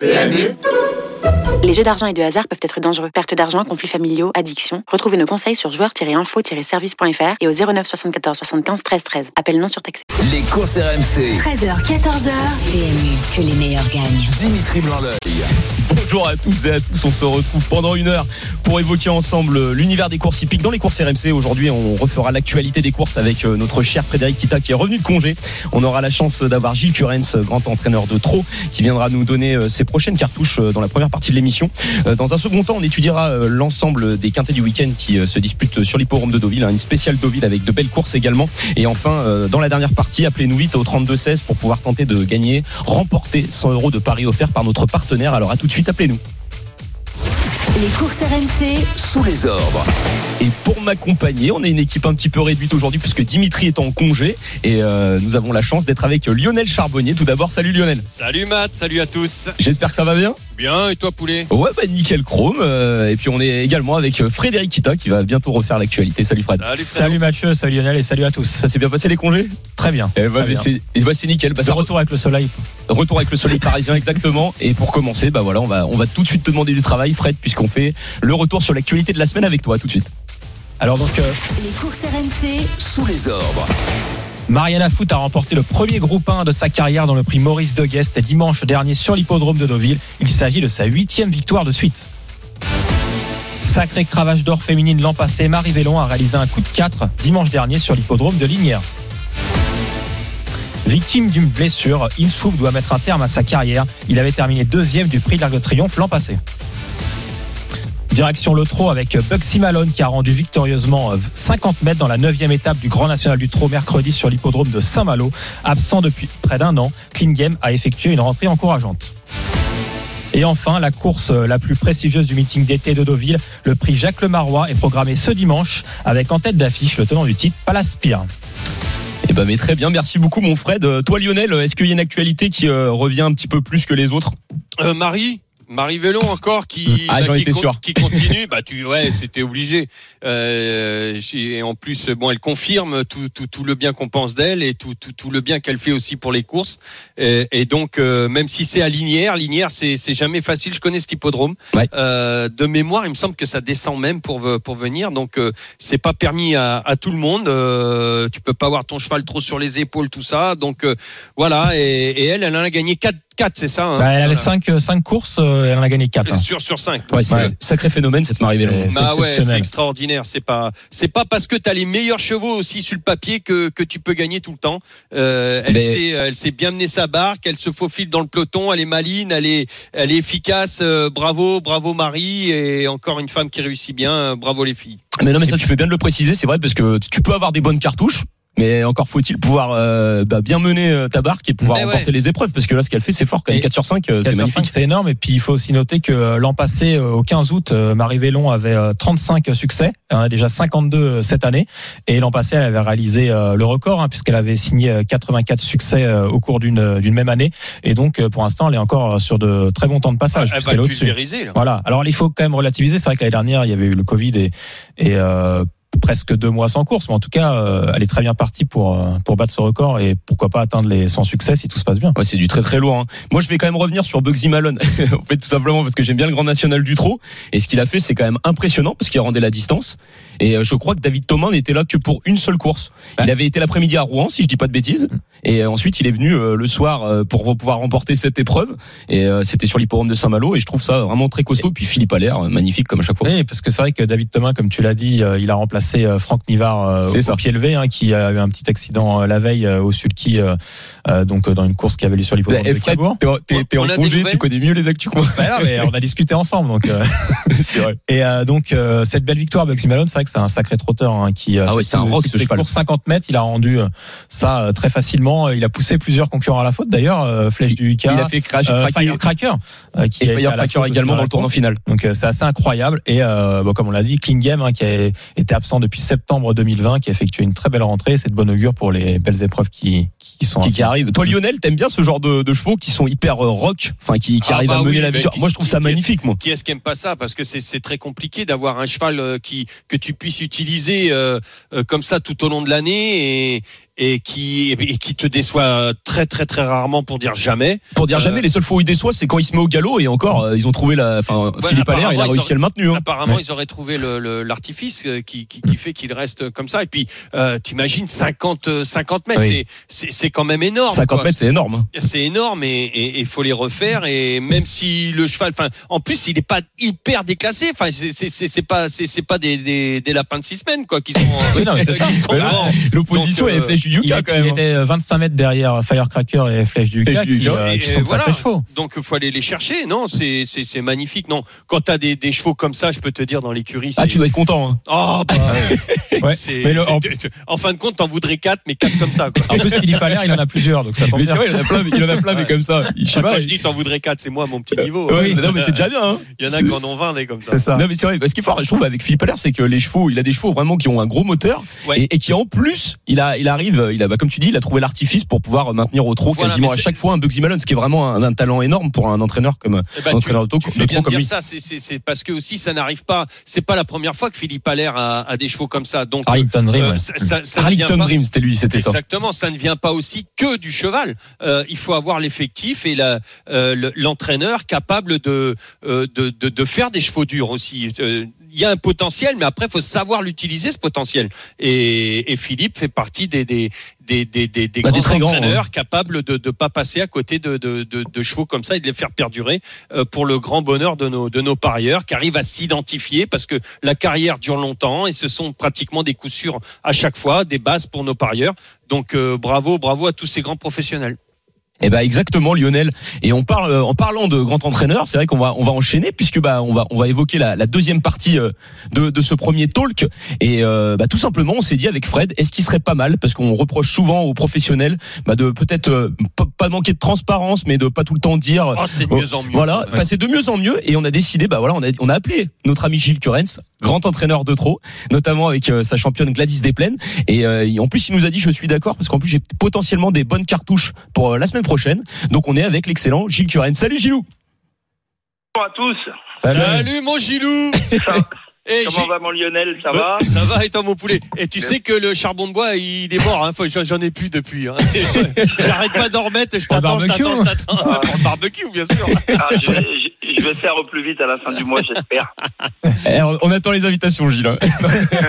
PMU Les jeux d'argent et de hasard peuvent être dangereux. Perte d'argent, conflits familiaux, addiction. Retrouvez nos conseils sur joueurs-info-service.fr et au 09 74 75 13 13. Appel non surtaxé. Les courses RMC. 13h, 14h. PMU, que les meilleurs gagnent. Dimitri Blanc-L'œil. Bonjour à toutes et à tous, on se retrouve pendant une heure pour évoquer ensemble l'univers des courses hippiques dans les courses RMC. Aujourd'hui, on refera l'actualité des courses avec euh, notre cher Frédéric Kita qui est revenu de congé. On aura la chance d'avoir Gilles Curens, grand entraîneur de trot, qui viendra nous donner euh, ses prochaines cartouches euh, dans la première partie de l'émission. Dans un second temps, on étudiera l'ensemble des quintés du week-end qui se disputent sur l'hipporome de Deauville, hein, une spéciale Deauville avec de belles courses également. Et enfin, dans la dernière partie, appelez-nous vite au 32-16 pour pouvoir tenter de gagner, remporter 100 euros de paris offerts par notre partenaire. Alors à tout de suite, appelez-nous. Les courses RMC. Sous les ordres. Et pour m'accompagner, on est une équipe un petit peu réduite aujourd'hui puisque Dimitri est en congé et euh, nous avons la chance d'être avec Lionel Charbonnier. Tout d'abord, salut Lionel. Salut Matt, salut à tous. J'espère que ça va bien. Bien, et toi poulet? Ouais, bah nickel chrome. Euh, et puis on est également avec Frédéric Kita qui va bientôt refaire l'actualité. Salut Fred. Salut, Salut Mathieu, salut Lionel et salut à tous. Ça s'est bien passé les congés? Très bien. Eh bah, c'est eh bah, c'est nickel. Bah, ça- retour avec le soleil. retour avec le soleil parisien exactement. Et pour commencer, bah voilà, on va on va tout de suite te demander du travail, Fred, fait le retour sur l'actualité de la semaine avec toi tout de suite. Alors donc euh, Les courses RMC. Sous les ordres. Mariana Foot a remporté le premier groupe 1 de sa carrière dans le prix Maurice de Guest dimanche dernier sur l'hippodrome de Deauville. Il s'agit de sa huitième victoire de suite. Sacré cravache d'or féminine l'an passé, Marie Vélon a réalisé un coup de 4 dimanche dernier sur l'hippodrome de Lignières. Victime d'une blessure, Insouf doit mettre un terme à sa carrière. Il avait terminé deuxième du prix de l'Arc de Triomphe l'an passé. Direction le trot avec Bugsy Malone qui a rendu victorieusement euh, 50 mètres dans la 9 étape du Grand National du Trot mercredi sur l'hippodrome de Saint-Malo. Absent depuis près d'un an, Clean Game a effectué une rentrée encourageante. Et enfin, la course euh, la plus prestigieuse du meeting d'été de Deauville, le prix Jacques Lemarois est programmé ce dimanche avec en tête d'affiche le tenant du titre Palace Pyr. Eh ben, mais très bien, merci beaucoup mon Fred. Euh, Toi Lionel, est-ce qu'il y a une actualité qui euh, revient un petit peu plus que les autres? Euh, Marie? Marie Vélon encore qui, Ah, bah, qui, continue bah tu ouais c'était obligé. Euh, et en plus bon elle confirme tout, tout, tout le bien qu'on pense d'elle et tout, tout, tout le bien qu'elle fait aussi pour les courses. Et, et donc euh, même si c'est à Linière Linière c'est c'est jamais facile. Je connais cet hippodrome. Ouais. Euh, de mémoire il me semble que ça descend même pour ve- pour venir. Donc euh, c'est pas permis à, à tout le monde. Euh, tu peux pas avoir ton cheval trop sur les épaules tout ça. Donc euh, voilà. Et, et elle elle en a gagné 4 4 c'est ça hein Bah, elle avait Voilà. 5, courses, euh, elle en a gagné 4. Sur, sur 5. Ouais, c'est Ouais. un sacré phénomène cette Marie. C'est Bah ouais, c'est extraordinaire. C'est pas, c'est pas parce que tu as les meilleurs chevaux aussi sur le papier que, que tu peux gagner tout le temps. Euh, elle Mais- sait, elle sait bien mener sa barque. Elle se faufile dans le peloton. Elle est maline. Elle est, elle est efficace. Euh, bravo, bravo Marie. Et encore une femme qui réussit bien. Euh, Bravo les filles. Mais non, mais ça, tu fais bien de le préciser, c'est vrai, parce que tu peux avoir des bonnes cartouches. Mais encore faut-il pouvoir euh, bah, bien mener euh, ta barque et pouvoir Mais remporter ouais. les épreuves parce que là ce qu'elle fait c'est fort quand même Et 4 sur 5 euh, c'est 4 sur magnifique. 5, c'est énorme. Et puis il faut aussi noter que euh, l'an passé, euh, au 15 août, euh, Marie Vélon avait euh, 35 succès. A déjà 52 euh, cette année. Et l'an passé, elle avait réalisé euh, le record hein, puisqu'elle avait signé euh, 84 succès euh, au cours d'une d'une même année. Et donc euh, pour l'instant, elle est encore sur de très bons temps de passage elle va. Là. Voilà. Alors il faut quand même relativiser. C'est vrai que l'année dernière, il y avait eu le Covid et, et euh, presque deux mois sans course. Mais en tout cas, euh, elle est très bien partie pour euh, pour battre ce record et pourquoi pas atteindre les 100 succès si tout se passe bien. Ouais, c'est du très très lourd. hein. Moi, je vais quand même revenir sur Bugsy Malone. en fait, tout simplement parce que j'aime bien le Grand National du Trot. Et ce qu'il a fait, c'est quand même impressionnant parce qu'il a rendu la distance. Et euh, je crois que David Thomas n'était là que pour une seule course. Il avait été l'après-midi à Rouen, si je dis pas de bêtises. Et euh, ensuite, il est venu euh, le soir euh, pour pouvoir remporter cette épreuve. Et euh, c'était sur l'hipporome de Saint-Malo. Et je trouve ça vraiment très costaud. Puis Philippe Allaire, magnifique comme à chaque fois. Oui, parce que c'est vrai que David Thomas, comme tu l'as dit, il a remplacé euh, Franck Nivard euh, C'est au ça. pied levé, hein, qui a eu un petit accident la veille au Sulky, euh, donc dans une course qui avait lieu sur l'hippodrome Eh, de Cabourg. t'es en- congé, tu connais mieux les actus que moi. Bah mais on a discuté ensemble, donc. euh, C'est vrai. Et euh, donc euh, cette belle victoire, Bugsy Malone, c'est vrai que c'est un sacré trotteur hein, qui. euh, Ah ouais, fait c'est un rock, ce cheval. courses 50 mètres, il a rendu euh, ça euh, très facilement. Il a poussé plusieurs concurrents à la faute d'ailleurs, euh, Flèche du K, Il a fait crash, euh. Firecracker, euh, qui Et Firecracker également dans le tournant course. final. Donc euh, c'est assez incroyable et euh, bon, comme on l'a dit, Clean Game hein, qui a été absent depuis septembre 2020, qui a effectué une très belle rentrée. C'est de bonne augure pour les belles épreuves qui qui sont. qui, qui arrive. Toi, Lionel, t'aimes bien ce genre de, de chevaux qui sont hyper euh, rock, enfin qui, qui Ah arrivent bah à mener oui, la victoire? Moi, je trouve ça magnifique, moi. Qui est-ce qui aime pas ça? Parce que c'est c'est très compliqué d'avoir un cheval qui que tu puisses utiliser euh, euh, comme ça tout au long de l'année et et qui et qui te déçoit très très très rarement pour dire jamais. Pour dire Euh, jamais, les seules fois où il déçoit, c'est quand il se met au galop et encore, euh, ils ont trouvé la. Enfin, Ouais, Philippe Allaire, il a réussi à le maintenir. hein. Apparemment, Ouais. ils auraient trouvé le- le- l'artifice euh, qui, qui, qui fait qu'il reste comme ça. Et puis, euh, t'imagines 50, euh, 50 mètres, Oui. c'est- quand même énorme. 50 quoi. mètres, c'est énorme. hein. C'est énorme et il faut les refaire. Et même si le cheval, enfin, en plus, il n'est pas hyper déclassé. Enfin, c'est- pas, c'est pas des, des, des lapins de six semaines quoi qui sont. L'opposition est euh, du Il, Yuka quand il même. hein. était 25 mètres derrière Firecracker et Flèche du Flèche Yuka qui, euh, Et, qui sont voilà. Donc il faut aller les chercher. Non, c'est magnifique. Non, quand t'as des, des chevaux comme ça, je peux te dire dans l'écurie. Ah, tu dois être content. hein. Oh bah. Ouais. c'est- Mais le- en, fin de compte, t'en voudrais quatre, mais quatre comme ça. Quoi. en plus, Philippe Allaire, il en a plusieurs, donc ça tombe Mais c'est bien. vrai, il en a plein, il en a plein des comme ça. Je sais pas. quand je dis t'en voudrais quatre, c'est moi mon petit niveau. Oui, non, mais c'est déjà bien. hein. Il y en a qui en ont 20 des comme ça. Non mais c'est vrai, parce qu'il est fort, je trouve avec Philippe Allaire, c'est que les chevaux, il a des chevaux vraiment qui ont un gros moteur et, qui en plus, il a, il arrive, il a, bah, comme tu dis, il a trouvé l'artifice pour pouvoir maintenir au trot Voilà, quasiment à chaque fois un Bugsy Malone, ce qui est vraiment un, un talent énorme pour un entraîneur comme ben, un entraîneur de, tu, trot- tu de fais bien de dire lui. ça. C'est- parce que aussi ça n'arrive pas. C'est pas la première fois que Philippe Allaire a, a des chevaux comme ça. Donc Arlington Dream. euh, ouais. ça, ça- ça ne vient Harlington pas- Dream, c'était lui, c'était ça. Exactement, ça ne vient pas aussi que du cheval. Euh, il faut avoir l'effectif et euh, l'entraîneur capable de, euh, de, de, de faire des chevaux durs aussi. Il y a un potentiel, mais après, il faut savoir l'utiliser, ce potentiel. Et, et Philippe fait partie des, des, des, des, des, des Bah, grands entraîneurs capables de ne pas passer à côté de, de, de, de chevaux comme ça et de les faire perdurer euh, pour le grand bonheur de nos, de nos parieurs qui arrivent à s'identifier parce que la carrière dure longtemps et ce sont pratiquement des coups sûrs à chaque fois, des bases pour nos parieurs. Donc euh, bravo, bravo à tous ces grands professionnels. Eh ben exactement Lionel. Et on parle euh, en parlant de grand entraîneur, c'est vrai qu'on va on va enchaîner puisque bah on va on va évoquer la, la deuxième partie euh, de, de ce premier talk et euh, bah, tout simplement on s'est dit avec Fred est-ce qu'il serait pas mal parce qu'on reproche souvent aux professionnels bah, de peut-être euh, pas- manquer de transparence mais de pas tout le temps dire Oh, c'est de mieux en mieux. Voilà, enfin c'est de mieux en mieux et on a décidé, bah voilà, on a, on a appelé notre ami Gilles Curens, grand entraîneur de trop, notamment avec euh, sa championne Gladys Desplaines. Et euh, en plus, il nous a dit, je suis d'accord parce qu'en plus j'ai potentiellement des bonnes cartouches pour euh, la semaine prochaine. Donc on est avec l'excellent Gilles Curens. Salut Gilou. Bonjour à tous. Salut, mon Gilou Ça- Eh, comment va mon Lionel? Ça va? Euh, Ça va et toi mon poulet? Et tu sais que le charbon de bois il est mort, hein. J'en ai plus depuis. Hein. J'arrête pas d'en remettre, je t'attends, je t'attends, je t'attends. Pour le barbecue bien sûr. Ah, je, vais, faire au plus vite à la fin du mois, j'espère. Eh, on- attend les invitations Gilles. hein.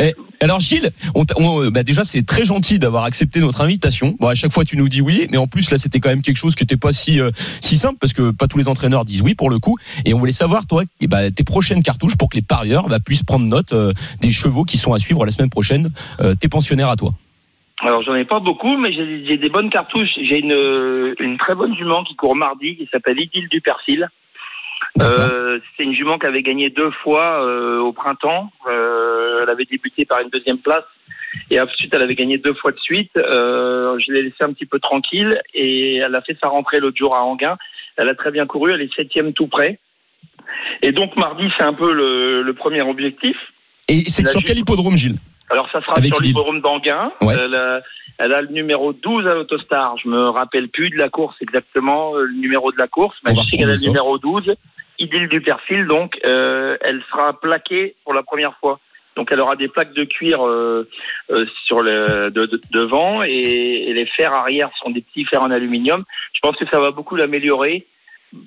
Eh, alors Gilles, on- bah déjà c'est très gentil d'avoir accepté notre invitation. Bon à chaque fois tu nous dis oui, mais en plus là c'était quand même quelque chose qui n'était pas si euh, si simple parce que pas tous les entraîneurs disent oui pour le coup. Et on voulait savoir toi eh bah, tes prochaines cartouches pour que les parieurs bah, puissent prendre note euh, des chevaux qui sont à suivre la semaine prochaine. Euh, tes pensionnaires à toi. Alors j'en ai pas beaucoup, mais j'ai des bonnes cartouches. J'ai une, une très bonne jument qui court mardi, qui s'appelle Idylle du Persil. Euh, c'est une jument qui avait gagné deux fois euh, au printemps. Euh, elle avait débuté par une deuxième place et ensuite elle avait gagné deux fois de suite. Euh, je l'ai laissée un petit peu tranquille et elle a fait sa rentrée l'autre jour à Anguin. Elle a très bien couru, elle est septième tout près. Et donc mardi c'est un peu le, le premier objectif. Et c'est sur quel hippodrome Gilles? Alors ça sera Avec sur l'hippodrome d'Anguin. Ouais. Elle, a, elle a le numéro 12 à l'Autostar. Je me rappelle plus de la course exactement, euh, le numéro de la course, mais je sais qu'elle a le numéro 12. Idylle du Perfil, donc euh, elle sera plaquée pour la première fois. Donc elle aura des plaques de cuir euh, euh, sur le de, de- devant et, et les fers arrière sont des petits fers en aluminium. Je pense que ça va beaucoup l'améliorer.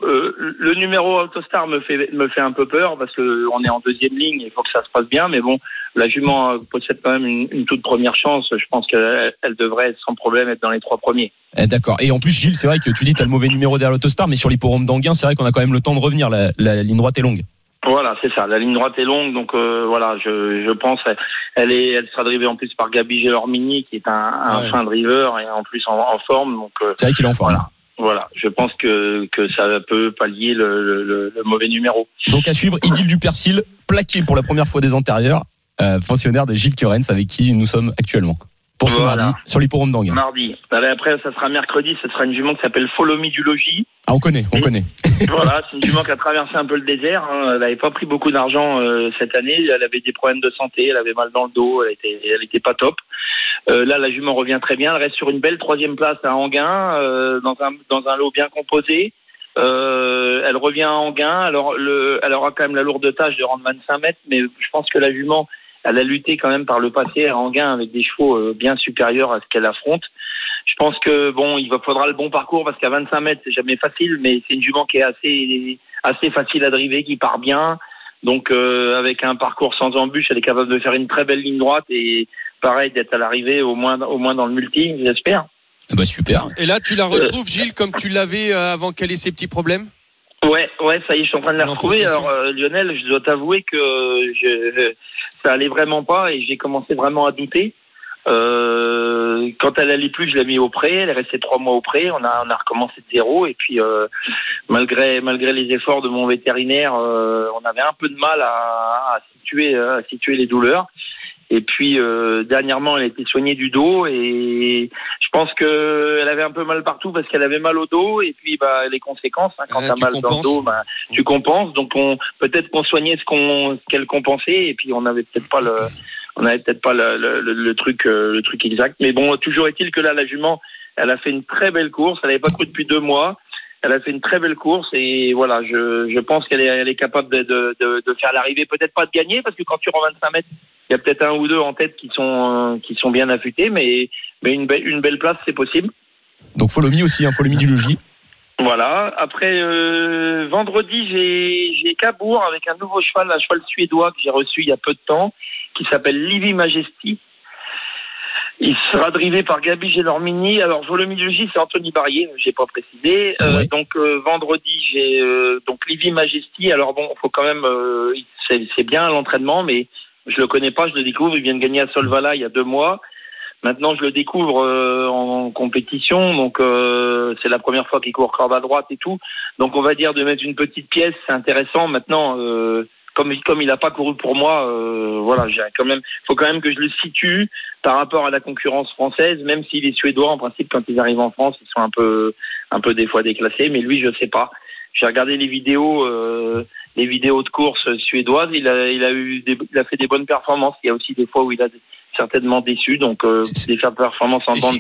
Euh, le numéro Autostar me fait me fait un peu peur parce que on est en deuxième ligne, il faut que ça se passe bien, mais bon, la jument possède quand même une, une toute première chance. Je pense qu'elle elle devrait sans problème être dans les trois premiers. Eh, D'accord. Et en plus Gilles, c'est vrai que tu dis t'as le mauvais numéro derrière l'autostar, mais sur l'hippodrome d'Anguin, c'est vrai qu'on a quand même le temps de revenir. La, la ligne droite est longue. Voilà, c'est ça. La ligne droite est longue, donc euh, voilà, je, je pense elle est, elle sera drivée en plus par Gabi Gelormini, qui est un, un Ouais. fin driver et en plus en, en forme. Donc euh, C'est vrai qu'il est en forme. Voilà. Voilà, je pense que que ça peut pallier le, mauvais numéro. Donc à suivre, Idylle du Persil, plaqué pour la première fois des antérieurs, euh, pensionnaire de Gilles Curens avec qui nous sommes actuellement. Pour ce Voilà. mardi, sur l'hippodrome d'Anguin. Mardi. Allez, Après, ça sera mercredi. Ce sera une jument qui s'appelle Follow Me du Logis. Ah, on connaît, on connaît. voilà, c'est une jument qui a traversé un peu le désert. hein. Elle n'avait pas pris beaucoup d'argent euh, cette année. Elle avait des problèmes de santé. Elle avait mal dans le dos. Elle était, elle était pas top. Euh, là, la jument revient très bien. Elle reste sur une belle troisième place à Anguin, euh, dans un dans un lot bien composé. Euh, elle revient à Anguin. Alors, le, elle aura quand même la lourde tâche de rendre 25 mètres, mais je pense que la jument elle a lutté quand même par le passé à Anguin avec des chevaux euh, bien supérieurs à ce qu'elle affronte. Je pense que bon, il va faudra le bon parcours parce qu'à 25 mètres, c'est jamais facile, mais c'est une jument qui est assez assez facile à driver, qui part bien. Donc euh, avec un parcours sans embûche, elle est capable de faire une très belle ligne droite et pareil d'être à l'arrivée au moins au moins dans le multi, j'espère. Ah Bah super. Et là, tu la retrouves, Gilles, comme tu l'avais euh, avant qu'elle ait ses petits problèmes? Ouais, ouais, ça y est, je suis en train de la retrouver. Alors euh, Lionel, je dois t'avouer que je, ça allait vraiment pas et j'ai commencé vraiment à douter. Euh, quand elle allait plus, je l'ai mis au pré. Elle est restée trois mois au pré. On a, on a recommencé de zéro. Et puis, euh, malgré, malgré les efforts de mon vétérinaire, euh, on avait un peu de mal à, à situer, à situer les douleurs. Et puis, euh, dernièrement, elle a été soignée du dos et je pense que elle avait un peu mal partout parce qu'elle avait mal au dos. Et puis, bah, les conséquences, hein, quand Ouais, t'as mal dans le dos, bah, tu compenses. Donc, on peut-être qu'on soignait ce qu'on, qu'elle compensait. Et puis, on n'avait peut-être pas le, on n'avait peut-être pas le, le, le- le truc, euh, le truc exact. Mais bon, toujours est-il que là, la jument, elle a fait une très belle course. Elle n'avait pas couru depuis deux mois. Elle a fait une très belle course et voilà, je, je pense qu'elle est, elle est capable de, de, de, de faire l'arrivée, peut-être pas de gagner parce que quand tu rends 25 mètres, il y a peut-être un ou deux en tête qui sont euh, qui sont bien affûtés, mais mais une belle une belle place c'est possible. Donc Follow Me aussi, hein, Follow Me du logis. Voilà. Après euh, vendredi, j'ai j'ai Cabourg avec un nouveau cheval, un cheval suédois que j'ai reçu il y a peu de temps, qui s'appelle Livy Majesty. Il sera drivé par Gabi Gélormini. Alors, Volomidologie, c'est Anthony Barrier, j'ai pas précisé. Euh, Ouais. Donc, euh, vendredi, j'ai euh, donc Livy Majesty. Alors bon, faut quand même, euh, c'est bien l'entraînement, mais je le connais pas, je le découvre. Il vient de gagner à Solvala il y a deux mois. Maintenant, je le découvre euh, en compétition, donc euh, c'est la première fois qu'il court corde à droite et tout. Donc, on va dire de mettre une petite pièce, c'est intéressant. Maintenant, euh, comme comme il a pas couru pour moi, euh, voilà, j'ai quand même, faut quand même que je le situe par rapport à la concurrence française, même si les Suédois, en principe, quand ils arrivent en France, ils sont un peu, un peu des fois déclassés. Mais lui, je sais pas. J'ai regardé les vidéos, euh, les vidéos de course suédoises. Il a, il a eu, des, il a fait des bonnes performances. Il y a aussi des fois où il a certainement déçu. Donc, euh, des performances en bande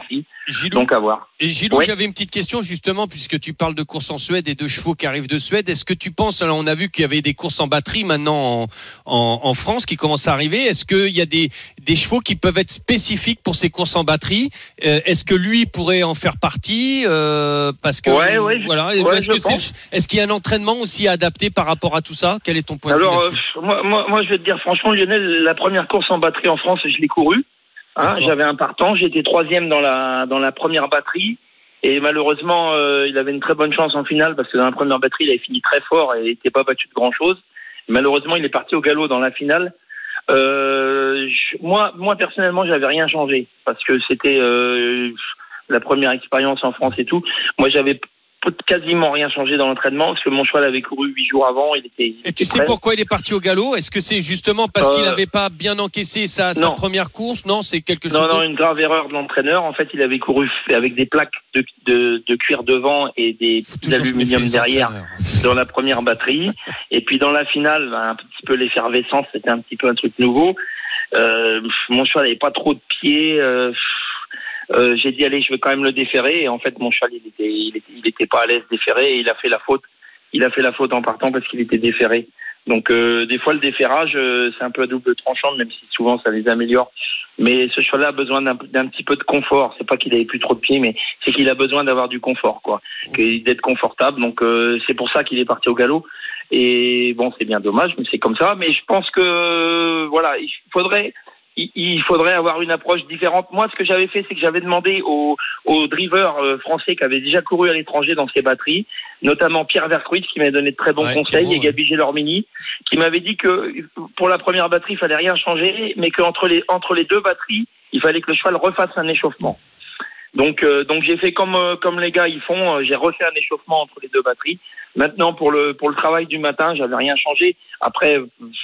Donc, à voir. et Gilou, j'avais une petite question justement, puisque tu parles de courses en Suède et de chevaux qui arrivent de Suède. Est-ce que tu penses, alors on a vu qu'il y avait des courses en batterie maintenant en, en, en France qui commencent à arriver. Est-ce qu'il y a des, des chevaux qui peuvent être spécifiques pour ces courses en batterie? Euh, Est-ce que lui pourrait en faire partie? Euh, Parce que Ouais, ouais, voilà. ouais, est-ce qu'il y a un entraînement aussi adapté par rapport à tout ça? Quel est ton point Alors, de euh, vue là-dessus? moi, moi, moi, je vais te dire franchement, Lionel, la première course en batterie en France, je l'ai Hein. J'avais un partant, j'étais troisième dans la dans la première batterie. Et malheureusement, euh, il avait une très bonne chance en finale parce que dans la première batterie, il avait fini très fort et n'était pas battu de grand chose. Malheureusement, il est parti au galop dans la finale. Euh, je- moi, moi personnellement, j'avais rien changé parce que c'était euh, la première expérience en France et tout. Moi, j'avais quasiment rien changé dans l'entraînement parce que mon cheval avait couru huit jours avant. Il était. il Et tu sais pourquoi il est parti au galop? Est-ce que c'est justement parce qu'il Euh, n'avait pas bien encaissé sa, première course? Non, c'est quelque chose Non, non, une grave erreur de l'entraîneur. En fait, il avait couru avec des plaques de, de, de cuir devant et des d'aluminium derrière dans la première batterie. Et puis dans la finale, ben, un petit peu l'effervescence, c'était un petit peu un truc nouveau. Euh, mon cheval n'avait pas trop de pieds. euh, euh, j'ai dit allez, je vais quand même le déférer. Et en fait, mon cheval, il était, il était, il était pas à l'aise déféré. Et il a fait la faute. Il a fait la faute en partant parce qu'il était déféré. Donc euh, des fois le déferrage, euh, c'est un peu à double tranchant, même si souvent ça les améliore. Mais ce cheval-là a besoin d'un petit peu de confort. C'est pas qu'il avait plus trop de pieds, mais c'est qu'il a besoin d'avoir du confort, quoi, Que- d'être confortable. Donc euh, c'est pour ça qu'il est parti au galop. Et bon, c'est bien dommage, mais c'est comme ça. Mais je pense que voilà, il faudrait il- faudrait avoir une approche différente. Moi, ce que j'avais fait, c'est que j'avais demandé aux, aux drivers euh, français qui avaient déjà couru à l'étranger dans ces batteries, notamment Pierre Vercruit, qui m'avait donné de très bons Ouais, conseils, et Gabi Gélormini, qui m'avait dit que pour la première batterie, il fallait rien changer, mais qu'entre les, entre les deux batteries, il fallait que le cheval refasse un échauffement. Donc, euh, donc j'ai fait comme euh, comme les gars ils font. euh, j'ai refait un échauffement entre les deux batteries. Maintenant pour le pour le travail du matin, j'avais rien changé. Après,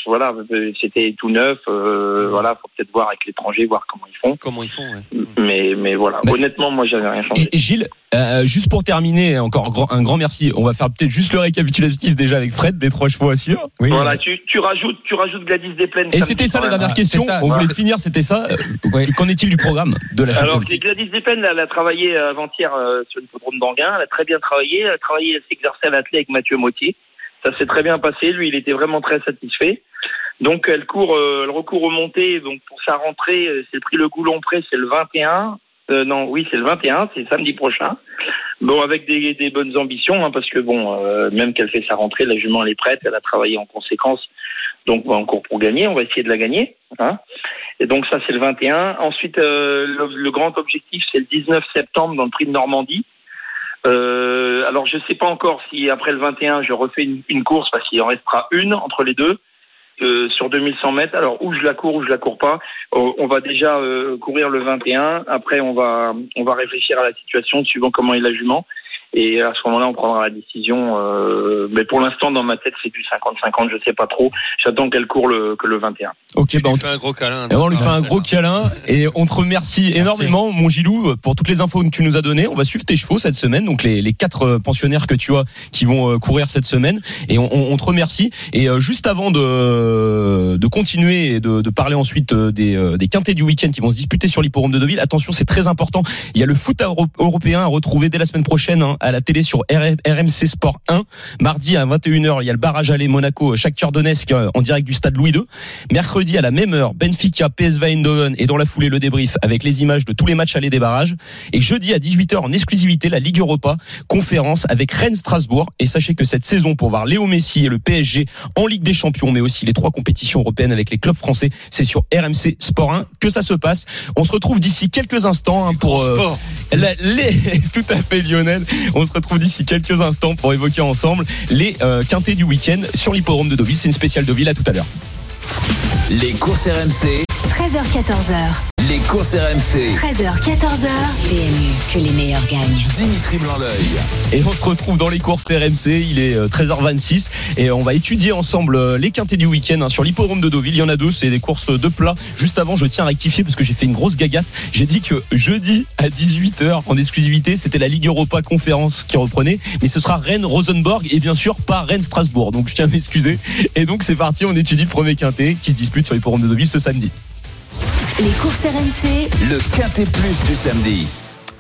voilà, c'était tout neuf. Euh, voilà, faut peut-être voir avec l'étranger, voir comment ils font. Comment ils font ouais. Mais mais voilà, honnêtement, moi j'avais rien changé. Et, Gilles, euh, juste pour terminer, encore grand- un grand merci. On va faire peut-être juste le récapitulatif déjà avec Fred des trois chevaux à suivre. Oui. Voilà, tu, tu rajoutes tu rajoutes Gladys Desplaines. Et c'était ça la dernière question. ça, On voilà. voulait finir, c'était ça. Euh, Ouais. Qu'en est-il du programme de la Alors, Gladys Desplaines, elle a travaillé euh, avant-hier euh, sur l'hippodrome d'Anguin. Elle a très bien travaillé. Elle a travaillé, elle s'est exercée à l'athlète avec Mathieu Mottier. Ça s'est très bien passé. Lui, il était vraiment très satisfait. Donc elle court, euh, elle recourt aux montées. Donc pour sa rentrée, euh, c'est pris le goulon près, c'est le 21. Euh, non, oui, c'est le 21, c'est samedi prochain. Bon, avec des, bonnes ambitions, hein, parce que bon, euh, même qu'elle fait sa rentrée, la jument elle est prête, elle a travaillé en conséquence. Donc on encore pour gagner, on va essayer de la gagner. Hein. Et donc ça c'est le 21. Ensuite, le, le grand objectif c'est le 19 septembre dans le Prix de Normandie. Euh, alors je sais pas encore si après le 21 je refais une, course parce qu'il en restera une entre les deux euh, sur 2100 mètres. Alors où je la cours ou je la cours pas. On on va déjà euh, courir le 21. Après on va on va réfléchir à la situation suivant comment est la jument. Et à ce moment-là, on prendra la décision. euh, mais pour l'instant, dans ma tête, c'est du 50-50. Je sais pas trop. J'attends qu'elle court le, que le 21. Ok, bah, lui on, fais un gros câlin. et on lui Ah, fait un gros câlin et on te remercie énormément, mon Gilou, pour toutes les infos que tu nous as données. On va suivre tes chevaux cette semaine, donc les, les quatre euh, pensionnaires que tu as qui vont euh, courir cette semaine. Et on, on- on te remercie. Et euh, juste avant de, de continuer et de, de parler ensuite des, euh, des quintés du week-end qui vont se disputer sur l'hipporome de Deauville, attention, c'est très important. Il y a le foot euro- européen à retrouver dès la semaine prochaine hein, à la télé sur RMC Sport 1. Mardi à 21h, il y a le barrage aller Monaco, Shakhtar Donetsk euh, en direct du stade Louis II. Mercredi à la même heure, Benfica, PSV Eindhoven et dans la foulée le débrief avec les images de tous les matchs aller des barrages. Et jeudi à 18h en exclusivité la Ligue Europa, conférence avec Rennes Strasbourg. Et sachez que cette saison pour voir Léo Messi et le PSG en Ligue des Champions, mais aussi les trois compétitions européennes avec les clubs français, c'est sur RMC Sport 1 que ça se passe. On se retrouve d'ici quelques instants hein, pour euh, la- les, tout à fait Lionel. On se retrouve d'ici quelques instants pour évoquer ensemble les euh, quintés du week-end sur l'hippodrome de Deauville. C'est une spéciale Deauville. À tout à l'heure. Les courses RMC, 13h14h. les courses RMC. 13h14h. PMU, que les meilleurs gagnent. Dimitri Blanc-L'œil. Et on se retrouve dans les courses RMC. Il est euh, 13h26 et on va étudier ensemble euh, les quintés du week-end hein, sur l'hippodrome de Deauville. Il y en a deux, c'est des courses de plat. Juste avant, je tiens à rectifier parce que j'ai fait une grosse gagate. J'ai dit que jeudi à 18h en exclusivité, c'était la Ligue Europa conférence qui reprenait, mais ce sera Rennes Rosenborg et bien sûr pas Rennes Strasbourg. Donc je tiens à m'excuser. Et donc c'est parti, on étudie le premier quintet qui se dispute sur l'hippodrome de Deauville ce samedi. Les courses RMC, Le quintet plus du samedi.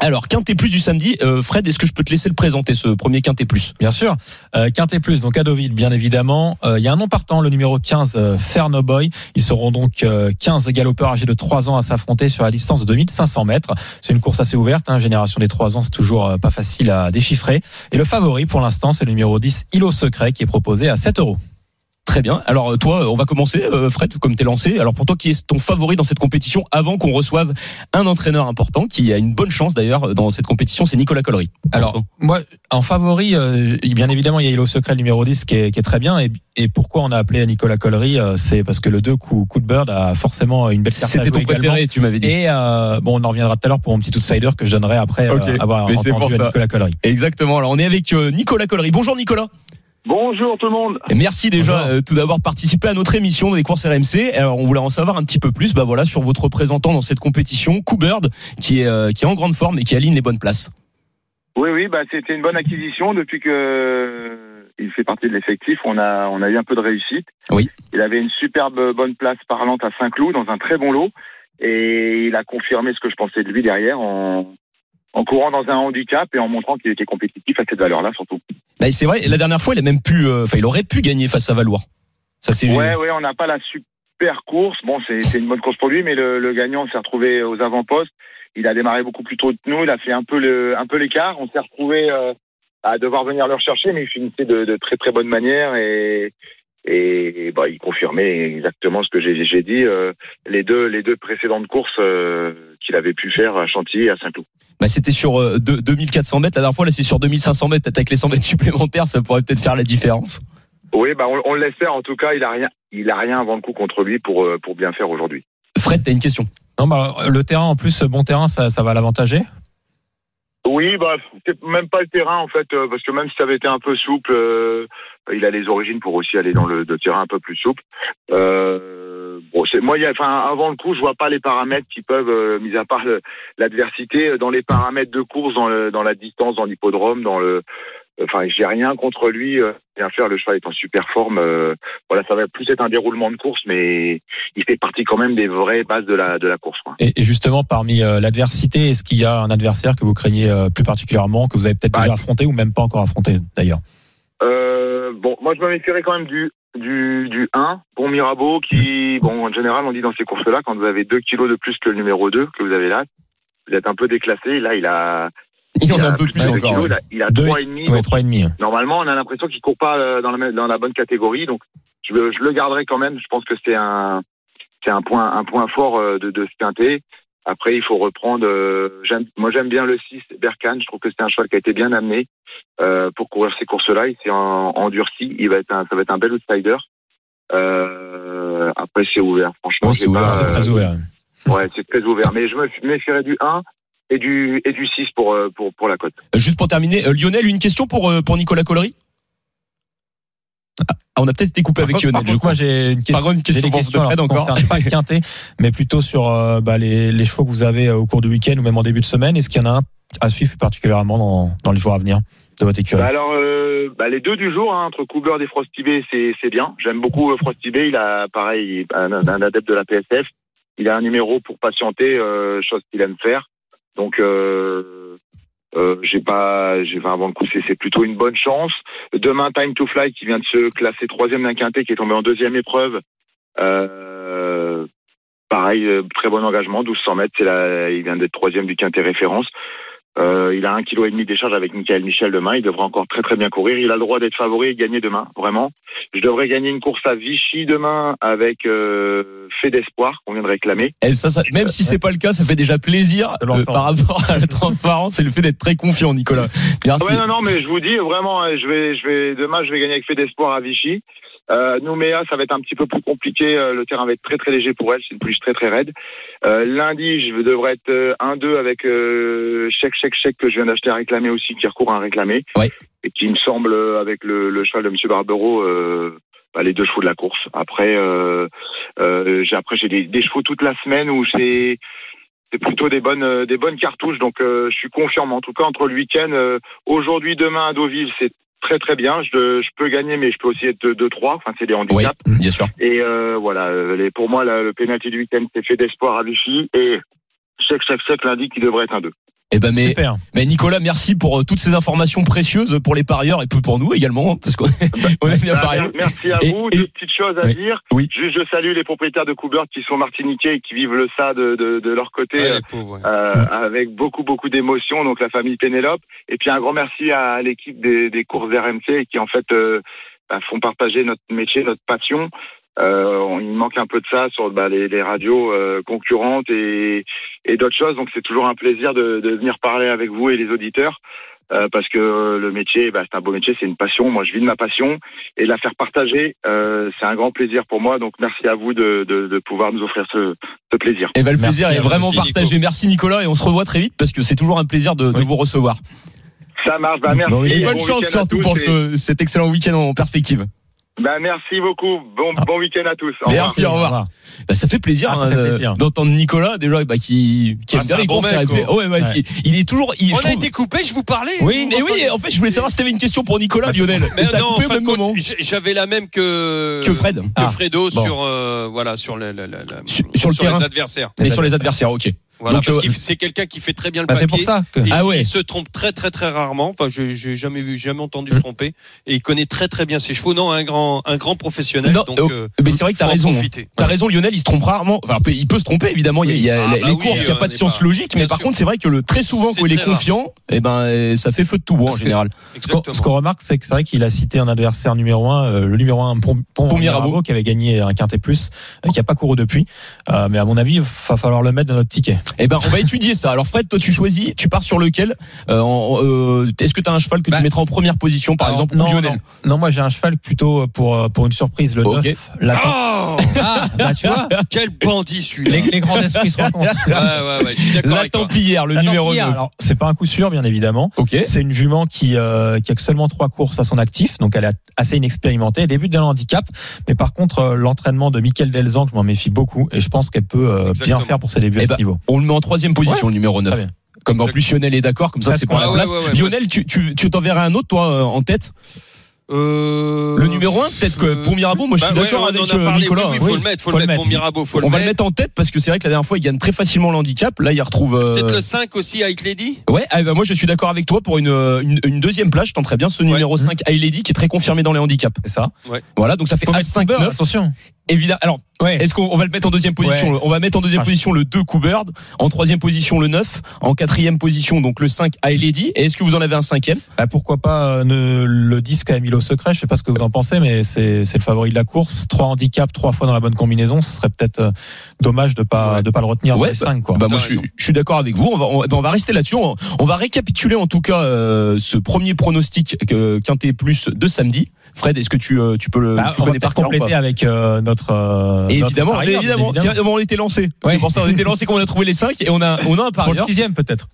Alors quintet plus du samedi, euh, Fred, est-ce que je peux te laisser le présenter ce premier quintet plus? Bien sûr. Euh, Quintet Plus, donc à Deauville, bien évidemment. Euh, Il y a un nom partant, le numéro 15, euh, Ferno Boy. Ils seront donc euh, 15 galopeurs âgés de 3 ans à s'affronter sur la distance de 2500 mètres. C'est une course assez ouverte. Hein, génération des 3 ans, c'est toujours euh, pas facile à déchiffrer. Et le favori pour l'instant, c'est le numéro 10, Îlot Secret, qui est proposé à 7 euros. Très bien. Alors euh, toi, euh, on va commencer, euh, Fred, comme t'es lancé. Alors pour toi, qui est ton favori dans cette compétition avant qu'on reçoive un entraîneur important qui a une bonne chance d'ailleurs dans cette compétition, c'est Nicolas Collery. Alors, moi, en favori, euh, bien évidemment, il y a Îlot Secret, numéro 10, qui est, qui est très bien. Et, et pourquoi on a appelé Nicolas Collery C'est parce que le 2, coup, coup de bird, a forcément une belle carte C'était ton également. préféré, tu m'avais dit. Et euh, bon, on en reviendra tout à l'heure pour mon petit outsider que je donnerai après euh, avoir mais entendu. Nicolas Collery. Exactement. Alors on est avec Nicolas Collery. Bonjour Nicolas. Bonjour tout le monde. Et merci déjà euh, tout d'abord participé à notre émission des courses RMC. Alors on voulait en savoir un petit peu plus, bah voilà, sur votre représentant dans cette compétition, Coubird, qui est euh, qui est en grande forme et qui aligne les bonnes places. Oui, oui, bah, c'était une bonne acquisition depuis que euh, il fait partie de l'effectif. On a, on a eu un peu de réussite. Oui. Il avait une superbe bonne place parlante à Saint-Cloud dans un très bon lot et il a confirmé ce que je pensais de lui derrière en, en courant dans un handicap et en montrant qu'il était compétitif à cette valeur-là surtout. Bah, c'est vrai. La dernière fois, il a même pu, euh, enfin, il aurait pu gagner face à Valois. Ça c'est Ouais, ouais, on n'a pas la super course. Bon, c'est c'est une bonne course pour lui, mais le, le gagnant s'est retrouvé aux avant-postes. Il a démarré beaucoup plus tôt que nous. Il a fait un peu le, un peu l'écart. On s'est retrouvé euh, à devoir venir le rechercher, mais il finissait de, de très très bonne manière et et, bah, il confirmait exactement ce que j'ai dit. euh, les deux les deux précédentes courses euh, qu'il avait pu faire à Chantilly et à Saint-Cloud. Bah, c'était sur euh, deux- 2400 mètres. La dernière fois, là, c'est sur 2500 mètres. Peut-être avec les 100 mètres supplémentaires, ça pourrait peut-être faire la différence. Oui, bah on, on le laisse faire. En tout cas, il a rien il a rien avant le coup contre lui pour euh, pour bien faire aujourd'hui. Fred, t'as une question? Non, bah, le terrain, en plus, bon terrain, ça, ça va l'avantager. Oui, bah c'est même pas le terrain en fait, euh, parce que même si ça avait été un peu souple, euh, il a les origines pour aussi aller dans le, le terrain un peu plus souple. Euh, bon, c'est moi, enfin avant le coup, je vois pas les paramètres qui peuvent, euh, mis à part l'adversité, euh, dans les paramètres de course, dans, le, dans la distance, dans l'hippodrome, dans le, enfin j'ai rien contre lui, euh, bien faire, le cheval est en super forme. euh, voilà, ça va plus être un déroulement de course, mais il fait partie quand même des vraies bases de la de la course. Quoi. Et, et justement, parmi euh, l'adversité, est-ce qu'il y a un adversaire que vous craignez euh, plus particulièrement, que vous avez peut-être Bah, déjà affronté ou même pas encore affronté d'ailleurs? Bon, moi je me méfierais quand même du du, du 1, Bon Mirabeau, qui, bon, en général, on dit dans ces courses-là, quand vous avez 2 kilos de plus que le numéro 2, que vous avez là, vous êtes un peu déclassé. Là, il a, Il en a un peu plus encore. kilos, ouais. il a, a Deux- 3,5. Ouais, donc, 3,5. normalement, on a l'impression qu'il court pas euh, dans la, même- dans la bonne catégorie. Donc, je, le- je le garderai quand même. Je pense que c'est un, c'est un point, un point fort euh, de, de ce quintet. Après, il faut reprendre. euh, moi, j'aime bien le 6 Berkane. Je trouve que c'est un cheval qui a été bien amené euh, pour courir ces courses-là. Il s'est en- endurci. Il va être un, ça va être un bel outsider. Euh, après, c'est ouvert. Franchement, c'est ouvert, C'est très ouvert. Ouais, c'est très ouvert. Mais je me méfierais du 1 et du et du 6 pour euh, pour pour la cote. Euh, Juste pour terminer, euh, Lionel, une question pour, pour Nicolas Collery? Ah, on a peut-être été coupé Par avec Lionel, par je contre, crois. moi j'ai une Par question. contre, une J'ai question des pour questions Fred alors, qui encore. concernent pas le quintet, mais plutôt sur euh, bah, les, les chevaux que vous avez au cours du week-end ou même en début de semaine. Est-ce qu'il y en a un à suivre plus particulièrement dans, dans les jours à venir de votre écurie? Bah alors, euh, bah les deux du jour, hein, entre Coubert et Frosty Bay, c'est c'est bien. J'aime beaucoup euh, Frosty Bay. Il a, pareil, un, un adepte de la PSF. Il a un numéro pour patienter, euh, chose qu'il aime faire. Donc, euh, euh, j'ai pas, j'ai enfin, avant le coup, c'est plutôt une bonne chance. Demain, Time to Fly, qui vient de se classer troisième d'un quintet, qui est tombé en deuxième épreuve. Euh, pareil, très bon engagement, 1200 mètres. Il vient d'être troisième du quintet référence. Euh, il a un kilo et demi d'écharge avec Michael Michel demain. Il devrait encore très très bien courir. Il a le droit d'être favori et de gagner demain, vraiment. Je devrais gagner une course à Vichy demain avec euh, Fait d'espoir qu'on vient de réclamer. Et ça, ça- même si c'est pas le cas, ça fait déjà plaisir euh, par rapport à la transparence et le fait d'être très confiant, Nicolas. Merci. Ouais, non, non, mais je vous dis vraiment, euh, je vais, je vais demain, je vais gagner avec Fait d'espoir à Vichy. Euh, Nouméa, ça va être un petit peu plus compliqué. euh, le terrain va être très très léger pour elle. C'est une pouliche très très raide. Euh, lundi, je devrais être euh, 1-2 avec euh, chèque chèque chèque que je viens d'acheter à réclamer aussi, qui recourt à un réclamé. Ouais. Et qui me semble euh, avec le, le cheval de Monsieur Barbero. Euh, bah, les deux chevaux de la course. Après, euh, euh, j'ai après j'ai des, des chevaux toute la semaine où c'est c'est plutôt des bonnes des bonnes cartouches. Donc euh, je suis confiant. Mais en tout cas entre le week-end, euh, aujourd'hui, demain à Deauville, c'est très très bien. Je, je peux gagner, mais je peux aussi être 2-3. Enfin, c'est des Oui, handicaps. bien sûr. Et euh, voilà, euh, les, pour moi, la- le pénalty du week-end, c'est fait d'espoir à Vichy. Et chèque, chèque, chèque lundi qui devrait être un 2. Eh ben, mais, Super. mais Nicolas, merci pour euh, toutes ces informations précieuses pour les parieurs et puis pour nous également, hein, parce qu'on on aime bien Bah, parier. merci à Et- vous. et- Deux petites choses à Oui. dire. Oui. Juste, je salue les propriétaires de Coubert qui sont martiniquais et qui vivent le ça de, de, de leur côté. Ouais, euh, les pauvres, ouais. euh, avec beaucoup beaucoup d'émotion donc la famille Pénélope et puis un grand merci à l'équipe des, des courses RMC qui en fait euh, bah, font partager notre métier notre passion on- il manque un peu de ça sur bah, les, les radios euh, concurrentes et, et d'autres choses donc c'est toujours un plaisir de, de venir parler avec vous et les auditeurs euh, parce que le métier, bah, c'est un beau métier, c'est une passion. Moi, je vis de ma passion et la faire partager, euh, c'est un grand plaisir pour moi. Donc, merci à vous de, de, de pouvoir nous offrir ce, ce plaisir. Eh ben, le Merci plaisir est vraiment aussi, partagé. Nico. Merci Nicolas et on se revoit très vite parce que c'est toujours un plaisir de, de vous recevoir. Ça marche. Bah, merci. Oui. Et Bon bonne chance surtout pour et- ce, cet excellent week-end en perspective. Bah, merci beaucoup. Bon, Ah. bon week-end à tous. Au revoir. Merci, au revoir. Bah, ça fait plaisir, Ah, ça hein, fait plaisir. d'entendre Nicolas déjà bah, qui, qui aime Ah, bien c'est les bon RMC. quoi. Ouais, ouais, Ouais. c'est- Il est toujours. Il, On a trouve- été coupé, je vous parlais. Oui, Vous mais oui, en fait, je voulais savoir si t'avais une question pour Nicolas Bah, Lionel. Mais ça a non, coupé en au fin même compte, moment j'avais la même que que Fred. que Ah, Fredo bon. sur euh, voilà sur le, le- le- le- Sur- sur le terrain. les adversaires. Et sur les adversaires, ok. Voilà, Donc, parce euh, que c'est quelqu'un qui fait très bien le Bah, c'est papier. pour ça que. Il, Ah se- ouais. il se trompe très très très rarement. Enfin, je j'ai jamais vu, jamais entendu Mm. se tromper. Et il connaît très très bien ses chevaux. Non, un grand un grand professionnel. Non, donc, oh, euh, mais c'est vrai que t'as raison. T'as raison, Lionel, il se trompe rarement. Enfin, il peut se tromper, évidemment. Il y a, il y a Ah, les bah les oui, courses, il n'y a on pas de science pas- logique, mais bien par sûr. contre, c'est vrai que le très souvent, C'est quand il est confiant, eh ben, ça fait feu de tout bois en Parce que- général. Ce qu'on- Exactement. Ce qu'on remarque, c'est que c'est vrai qu'il a cité un adversaire numéro un, euh, le numéro un, Pont, Pont, Pont Mirabeau, Mirabeau. qui avait gagné un quintet plus, euh, qui a pas couru depuis. Euh, mais à mon avis, il va falloir le mettre dans notre ticket. Eh ben, on va étudier ça. Alors, Fred, toi, tu choisis, tu pars sur lequel Euh, euh, Est-ce que tu as un cheval que Bah, tu mettras en première position, par Alors, exemple, non, ou Lionel non, non, moi j'ai un cheval plutôt pour euh, pour une surprise, le Ok. 9. La... Oh Ah, bah tu vois, Quel bandit celui-là. les, les grands esprits se rencontrent. Ouais, ouais, ouais, je suis d'accord La avec toi. Templière, le La numéro Templière, 9. Alors, c'est pas un coup sûr, bien évidemment. Ok. C'est une jument qui, euh, qui a que seulement trois courses à son actif, donc elle est assez inexpérimentée. Elle débute d'un handicap, mais par contre, euh, l'entraînement de Mickaël Delzan, je m'en méfie beaucoup, et je pense qu'elle peut euh, bien faire pour ses débuts Eh à ben, ce niveau. On le met en troisième position, le numéro 9. Très bien. Comme en plus Lionel est d'accord, comme ça c'est pour la place. ouais, ouais, ouais, Lionel, tu, tu, tu t'enverrais un autre, toi, euh, en tête? Euh, Le numéro numéro 1 Peut-être que Euh, pour Mirabeau, moi je suis Bah ouais, d'accord on avec en a euh, parlé, Nicolas. oui, oui, faut le mettre, faut, le mettre pour Mirabeau, faut le On va le mettre. en tête parce que c'est vrai que la dernière fois il gagne très facilement le handicap. Là il retrouve. euh, Peut-être le 5 aussi avec Lady Ouais, ah, bah, moi je suis d'accord avec toi pour une, une, une deuxième place. Je tenterais bien ce numéro 5 High Lady qui est très confirmé dans les handicaps. C'est ça. Ouais. Voilà, donc ça fait Faut mettre As5 Cooper, 9. attention. Évidemment. Alors, Ouais. est-ce qu'on on va le mettre en deuxième position Ouais. On va mettre en deuxième Ah, position le 2 Coubird, en troisième position le 9, en quatrième position donc le 5 High Lady. Et est-ce que vous en avez un cinquième? Bah, pourquoi pas euh, ne- le 10 quand même il est au secret Je sais pas ce que vous en pensez, mais c'est le favori de la course. Trois handicaps, trois fois dans la bonne combinaison. Ce serait peut-être euh, dommage de pas Ouais. de pas le retenir dans Ouais, les cinq quoi. Bah moi je je suis d'accord avec vous. On va, on, ben, on va rester là-dessus. On, on va récapituler en tout cas euh, ce premier pronostic que Quintet plus de samedi. Fred, est-ce que tu, euh, tu peux le Bah, tu on va connais par compléter avec euh, notre. Évidemment, parieur, évidemment, c'est- on était lancé. Ouais. C'est pour ça on était lancé qu'on a trouvé les 5 et on a on a un Pour le parieur. sixième peut-être.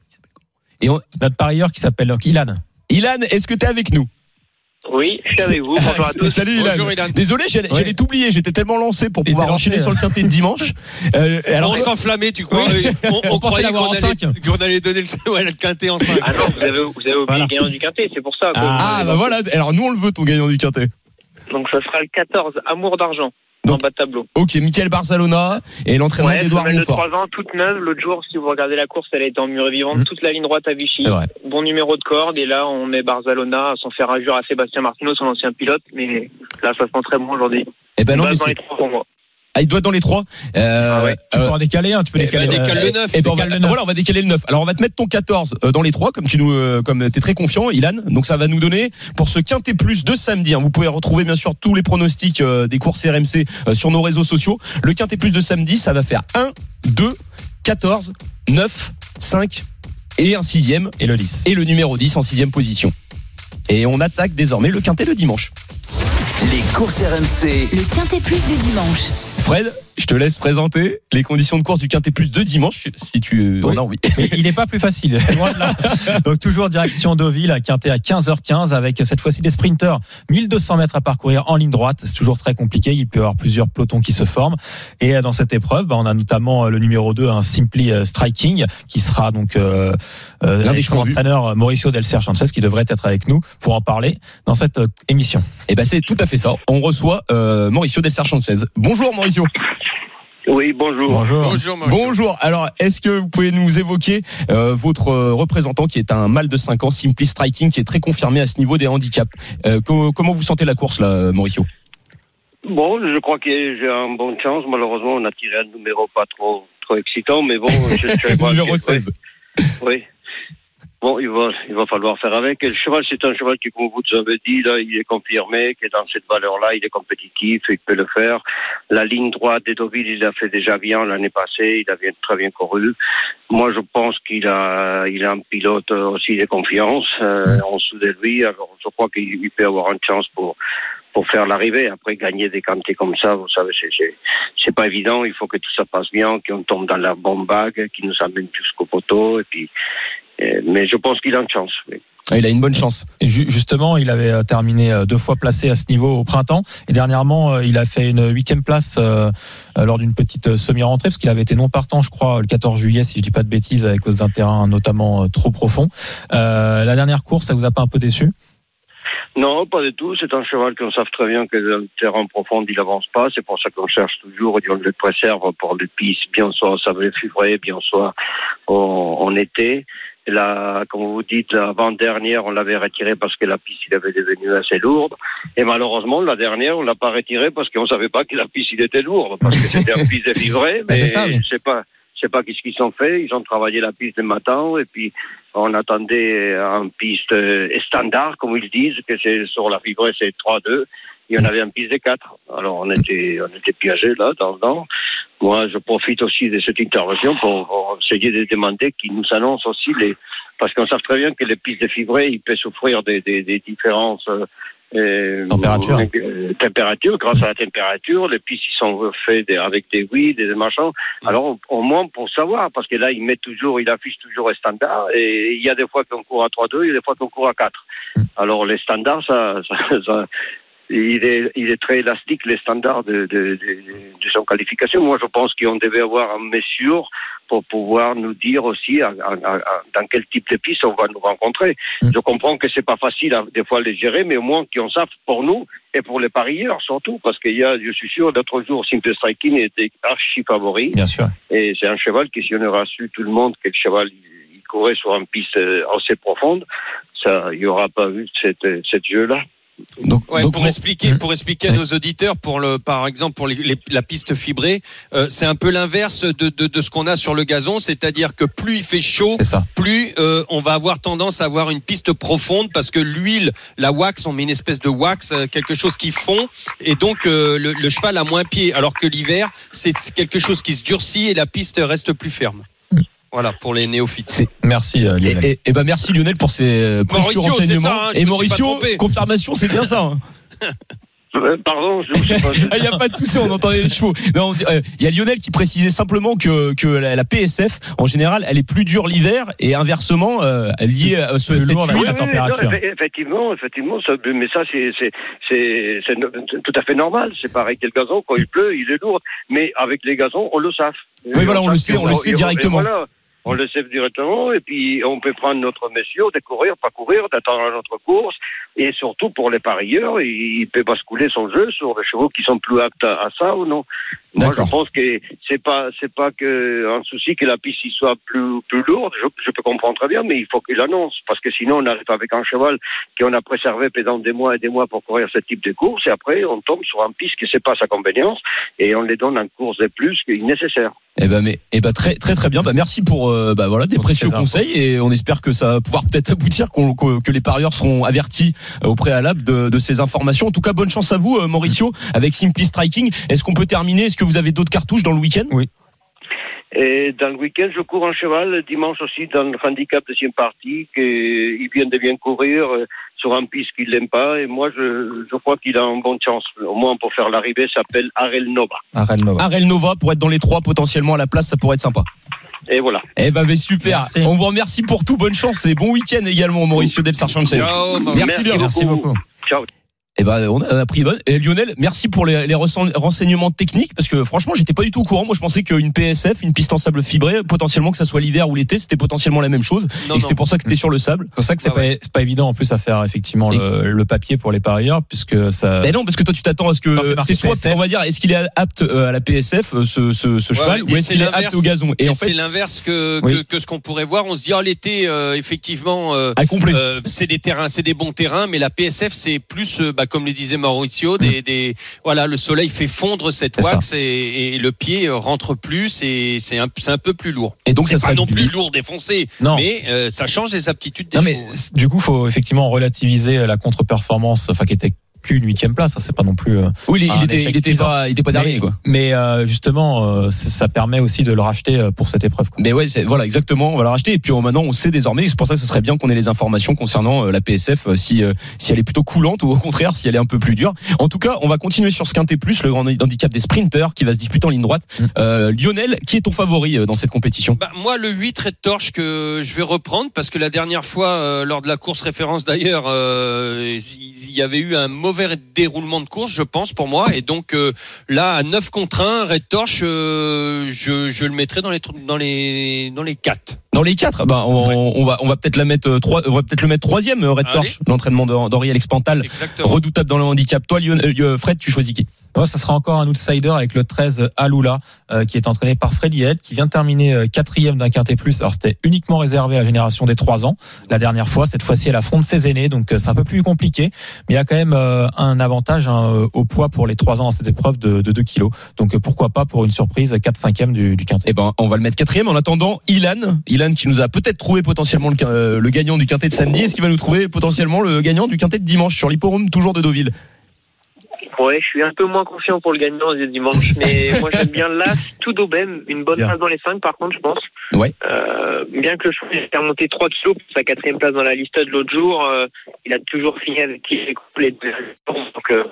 Et on- Notre parieur qui s'appelle Ilan. Ilan, est-ce que tu es avec nous? Oui, je suis avec vous. Bonjour à tous. Salut Ilan. Bonjour, Ilan. Désolé, j'allais Ouais. t'oublier. J'étais tellement lancé pour pouvoir enchaîner sur le quintet de dimanche. Euh, alors, on s'enflammait, tu crois Oui. On, on On croyait qu'on en allait, qu'on allait donner le, ouais, le quintet en 5. Ah non, vous avez, vous avez oublié Voilà. le gagnant du quintet, c'est pour ça. quoi. ah bah voilà. Alors nous on le veut ton gagnant du quintet. Donc ça sera le 14, Amour d'argent, en bas de tableau. Ok, Michael Barcelona et l'entraînement Ouais, d'Edouard femelle de Montfort. 3 ans, toute neuve. L'autre jour, si vous regardez la course, elle a été en mur vivante, Mhm. toute la ligne droite à Vichy. Bon numéro de corde. Et là, on met Barzalona à son faire injure à Sébastien Martino, son ancien pilote. Mais là, ça sent très bon aujourd'hui. Eh ben non, mais c'est ah, il doit être dans les trois. Euh, Ah ouais. Tu euh, peux en décaler un, tu peux Eh décaler. ben, euh, décale le 9. Eh ben, on va, Décale le neuf. voilà, on va décaler le 9. Alors on va te mettre ton 14 euh, dans les trois, comme tu nous, euh, comme t'es très confiant, Ilan. Donc ça va nous donner pour ce quintet plus de samedi. hein, vous pouvez retrouver bien sûr tous les pronostics euh, des courses RMC euh, sur nos réseaux sociaux. Le quintet plus de samedi, ça va faire 1, 2, 14, 9, 5 et un sixième Et le 10. et le numéro 10 en sixième position. Et on attaque désormais le quintet le dimanche. Les courses RMC. Le Quintet Plus du dimanche. Fred, je te laisse présenter les conditions de course du quintet plus de dimanche, si tu en Oui. as envie. Mais il n'est pas plus facile. Donc toujours direction Deauville, à Quintet à 15h15 avec cette fois-ci des sprinters. 1200 mètres à parcourir en ligne droite. C'est toujours très compliqué. Il peut y avoir plusieurs pelotons qui se forment. Et euh, dans cette épreuve, bah, on a notamment euh, le numéro 2, un Simply euh, Striking, qui sera donc euh, euh, L'un des entraîneur euh, Mauricio Del Sanchez qui devrait être avec nous pour en parler dans cette euh, émission. Eh ben c'est tout à fait ça. On reçoit euh, Mauricio Del Sanchez. Bonjour Mauricio. Oui, bonjour. Bonjour. Bonjour. Bonjour. Alors, est-ce que vous pouvez nous évoquer euh, votre euh, représentant qui est un mâle de 5 ans, Simply Striking, qui est très confirmé à ce niveau des handicaps? Euh, co- Comment vous sentez la course là, Mauricio? Bon, je crois que j'ai un bonne chance. Malheureusement, on a tiré un numéro pas trop, trop excitant, mais bon, je, je Numéro que- 16. Oui. Bon, il va, il va falloir faire avec. Et le cheval, c'est un cheval qui, comme vous avez dit, là, il est confirmé, que dans cette valeur-là, il est compétitif, il peut le faire. La ligne droite des Deauville, il a fait déjà bien l'année passée, il a bien, très bien couru. Moi, je pense qu'il a, il a un pilote euh, aussi de confiance euh, en dessous de lui. Alors, je crois qu'il il peut avoir une chance pour pour faire l'arrivée. Après, gagner des quantités comme ça, vous savez, c'est, c'est, pas évident. Il faut que tout ça passe bien, qu'on tombe dans la bonne bague, qui nous amène jusqu'au poteau. Et puis, mais je pense qu'il a une chance. oui. Ah, Il a une bonne chance. Et ju- justement, il avait euh, terminé euh, deux fois placé à ce niveau au printemps. Et dernièrement, euh, il a fait une huitième place euh, euh, lors d'une petite euh, semi-rentrée, parce qu'il avait été non partant, je crois, le 14 juillet, si je dis pas de bêtises, à cause d'un terrain notamment euh, trop profond. Euh, la dernière course, ça vous a pas un peu déçu? Non, pas du tout. C'est un cheval qu'on sait très bien que le terrain profond, il avance pas. C'est pour ça qu'on cherche toujours et on le préserve pour les pistes, bien soit au sablé fibré, bien soit en, en été. Là, comme vous dites, l'avant-dernière, on l'avait retiré parce que la piste, il avait devenu assez lourde. Et malheureusement, la dernière, on l'a pas retiré parce qu'on savait pas que la piste, il était lourde. Parce que c'était une piste de fibré. Ben, Mais c'est ça, oui. je sais pas. Je sais pas qu'est-ce qu'ils ont fait. Ils ont travaillé la piste le matin et puis on attendait une piste standard, comme ils disent, que c'est sur la fibrée, c'est 3-2. Et on avait une piste de 4. Alors on était, on était piégés là, dans le temps. Moi, je profite aussi de cette intervention pour, pour essayer de demander qu'ils nous annoncent aussi les, parce qu'on sait très bien que les pistes de fibré, ils peuvent souffrir des, des, des différences, euh, Température. euh, température, grâce à la température, les pistes ils sont faites des- avec des huiles, des machins. Alors au moins pour savoir, parce que là il met toujours, il affiche toujours un standard, et il y a des fois qu'on court à 3-2, il y a des fois qu'on court à 4. Alors les standards, ça, ça, ça, il est, il est très élastique, les standards de, de, de, de son qualification. Moi, je pense qu'on devait avoir un mesure pour pouvoir nous dire aussi à- à- à- dans quel type de piste on va nous rencontrer. Mm. Je comprends que c'est pas facile à, des fois à les gérer, mais au moins qu'on sache pour nous et pour les parieurs surtout, parce qu'il y a, je suis sûr, l'autre jour, Simple Striking était archi favori. Bien sûr. Et c'est un cheval qui, si on aura su tout le monde que le cheval il, courait sur une piste euh, assez profonde, ça, il n'y aura pas eu cette, cette jeu-là. Donc, Ouais, donc, pour expliquer, Mmh. pour expliquer à nos auditeurs, pour le, par exemple, pour les, les- la piste fibrée, euh, c'est un peu l'inverse de, de, de ce qu'on a sur le gazon, c'est-à-dire que plus il fait chaud, plus euh, on va avoir tendance à avoir une piste profonde parce que l'huile, la wax, on met une espèce de wax, euh, quelque chose qui fond, et donc euh, le, le cheval a moins pied, alors que l'hiver, c'est quelque chose qui se durcit et la piste reste plus ferme. Voilà pour les néophytes. c'est- Merci euh, et, Lionel. et- et ben merci Lionel pour ces euh, précieux Mauricio, c'est renseignements. ça, hein, je et Mauricio, confirmation, c'est bien ça. hein. Euh, Pardon, je je sais pas. Il n'y a pas de souci, on entendait les chevaux. Non, euh, Il y a Lionel qui précisait simplement que, que la, la PSF, en général, elle est plus dure l'hiver et inversement, euh, liée à ce, cette huile. la Oui, oui, température. non, effectivement, effectivement, ça, mais ça c'est tout à fait normal. C'est pareil que le gazon quand il pleut, il est lourd, mais avec les gazons, on le sait. Oui, voilà, on le sait, on le sait Et directement. voilà, on le sait directement, et puis on peut prendre notre mesure de courir, pas courir, d'attendre notre course, et surtout pour les parieurs, il peut basculer son jeu sur les chevaux qui sont plus aptes à, à ça ou non. Moi, je pense que c'est pas c'est pas que un souci que la piste y soit plus plus lourde. Je, je peux comprendre très bien, mais il faut qu'il l'annonce parce que sinon on arrive avec un cheval qu'on a préservé pendant des mois et des mois pour courir ce type de course et après on tombe sur un piste qui c'est pas sa convenience et on les donne en course de plus qu'il est nécessaire. Eh ben, mais, eh ben, très, très, très bien. Bah, merci pour, euh, bah, voilà, des précieux conseils et on espère que ça va pouvoir peut-être aboutir, qu'on- qu'on- que les parieurs seront avertis au préalable de, de ces informations. En tout cas, bonne chance à vous, euh, Mauricio, avec Simply Striking. Est-ce qu'on peut terminer? Est-ce que vous avez d'autres cartouches dans le week-end? Et dans le week-end, je cours en cheval. Dimanche aussi, dans le handicap deuxième partie, qu'il vient de bien courir euh, sur un piste qu'il n'aime pas. Et moi, je, je crois qu'il a une bonne chance. Au moins, pour faire l'arrivée, s'appelle Arel Nova. Arel Nova. Arel Nova, pour être dans les trois potentiellement à la place, ça pourrait être sympa. Et voilà. Eh ben, mais super. Merci. On vous remercie pour tout. Bonne chance et bon week-end également, Mauricio Del. Ciao, Mauricio. Merci bien. Merci beaucoup. Ciao. Eh ben, on a on a pris bonne. Et Lionel, merci pour les, les renseignements techniques parce que franchement, j'étais pas du tout au courant. Moi, je pensais qu'une PSF, une piste en sable fibré, potentiellement que ça soit l'hiver ou l'été, c'était potentiellement la même chose. Non, et c'était pour ça que c'était sur le sable. C'est pour ça que c'est Ah pas, ouais. c'est pas évident en plus à faire effectivement le, le papier pour les parieurs puisque ça. Ben non, parce que toi, tu t'attends à ce que c'est c'est soit, PSF. on va dire, est-ce qu'il est apte euh, à la PSF, euh, ce, ce, ce cheval, Ouais, ou est-ce c'est qu'il est apte au gazon Et, Et en c'est fait, l'inverse que, Oui. que, que ce qu'on pourrait voir. On se dit, oh, l'été, euh, effectivement, euh, euh, c'est des terrains, c'est des bons terrains, mais la PSF, c'est plus, euh, bah, comme le disait Mauricio, des, des, voilà, le soleil fait fondre cette wax et, et le pied euh, rentre plus et c'est un, peu plus lourd. Et donc, ça pas serait non plus lourd défoncé, Non. mais euh, ça change les aptitudes des Non chevaux. du coup, faut effectivement relativiser la contre-performance, enfin qui était qu'une huitième place. Ça, c'est pas non plus. euh, oui, il, était, il pas, il était pas dernier, mais, quoi. mais, euh, justement, euh, ça permet aussi de le racheter euh, pour cette épreuve. quoi. Mais ouais, c'est- voilà, exactement. On va la racheter. Et puis euh, maintenant, on sait désormais. C'est pour ça que ce serait bien qu'on ait les informations concernant euh, la PSF, si euh, si elle est plutôt coulante ou au contraire si elle est un peu plus dure. En tout cas, on va continuer sur ce quintet plus, le grand handicap des sprinters qui va se disputer en ligne droite. Mm. Euh, Lionel, qui est ton favori euh, dans cette compétition? Bah, moi, le 8 Red Torche que je vais reprendre parce que la dernière fois, euh, lors de la course référence d'ailleurs, euh, il y avait eu un mauvais déroulement de course, je pense, pour moi. Et donc euh, là, à 9 contre 1, Red Torche, euh, je, je le mettrai dans les, dans les, dans les 4. Dans les quatre, bah, on, on va on va peut-être la mettre euh, trois, on va peut-être le mettre troisième. Red Allez. Torch, l'entraînement d'Hen- d'Henri Alex Pantal, Exactement. redoutable dans le handicap. Toi, Fred, tu choisis qui? Moi, ça sera encore un outsider avec le 13 Alula, euh, qui est entraîné par Freddy Head, qui vient de terminer euh, quatrième d'un quintet plus. Alors, c'était uniquement réservé à la génération des 3 ans. La dernière fois, cette fois-ci, elle affronte ses aînés, donc euh, c'est un peu plus compliqué. Mais il y a quand même euh, un avantage hein, euh, au poids pour les 3 ans dans cette épreuve de, de 2 kilos. Donc, euh, pourquoi pas pour une surprise 4-5e du, du quintet. Eh ben, on va le mettre quatrième. En attendant, Ilan, Ilan qui nous a peut-être trouvé potentiellement le, euh, le gagnant du quintet de samedi. Est-ce qu'il va nous trouver potentiellement le gagnant du quintet de dimanche sur l'hipporome toujours de Deauville? Ouais, je suis un peu moins confiant pour le gagnant ce dimanche, mais moi j'aime bien l'As tout d'Aubem, une bonne Bien. place dans les 5 par contre, je pense. Ouais. Euh, bien que le choix ait remonté 3 kilos pour sa quatrième place dans la liste de l'autre jour, euh, il a toujours fini avec qui les deux. Donc, euh,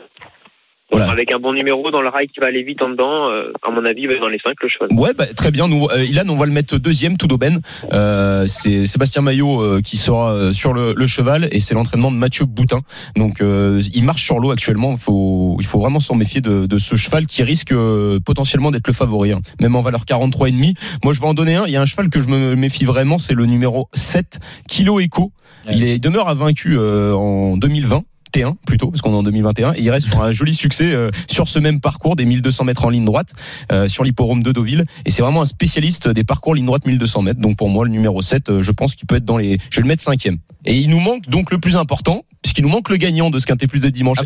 Voilà. Avec un bon numéro dans le rail qui va aller vite en dedans, euh, à mon avis, il va être dans les 5 le cheval. Ouais, bah, très bien. Nous, euh, Ilan, on va le mettre deuxième, tout d'aubaine. Euh, c'est Sébastien Maillot euh, qui sera euh, sur le, le cheval et c'est l'entraînement de Mathieu Boutin. Donc, euh, il marche sur l'eau actuellement. Il faut, il faut vraiment s'en méfier de, de ce cheval qui risque euh, potentiellement d'être le favori, hein. même en valeur 43 et demi. Moi, je vais en donner un. Il y a un cheval que je me méfie vraiment, c'est le numéro 7, Kilo Echo. Il est demeure invaincu euh, en 2020. T1 plutôt parce qu'on est en 2021 et il reste sur un joli succès euh, sur ce même parcours des 1200 mètres en ligne droite euh, sur l'hipporome de Deauville. Et c'est vraiment un spécialiste des parcours ligne droite 1200 mètres. Donc pour moi le numéro 7 euh, je pense qu'il peut être dans les je vais le mettre cinquième. Et il nous manque donc le plus important puisqu'il nous manque le gagnant de ce quintet plus de dimanche.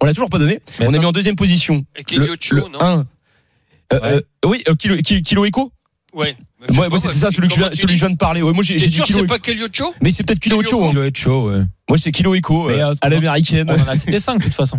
On l'a toujours pas donné. Mais on est mis en deuxième position. Et le, le non? 1 Euh, Ouais. euh, oui euh, kilo, kilo, kilo Echo Ouais. moi, moi, c'est ça celui que je viens, celui que je viens de parler ouais, moi j'ai sûr kilo c'est pas Keliocho mais c'est peut-être kilo Kilo Echo hein. Ouais. moi c'est kilo Echo euh, à l'américaine On en a cité 5 de toute façon.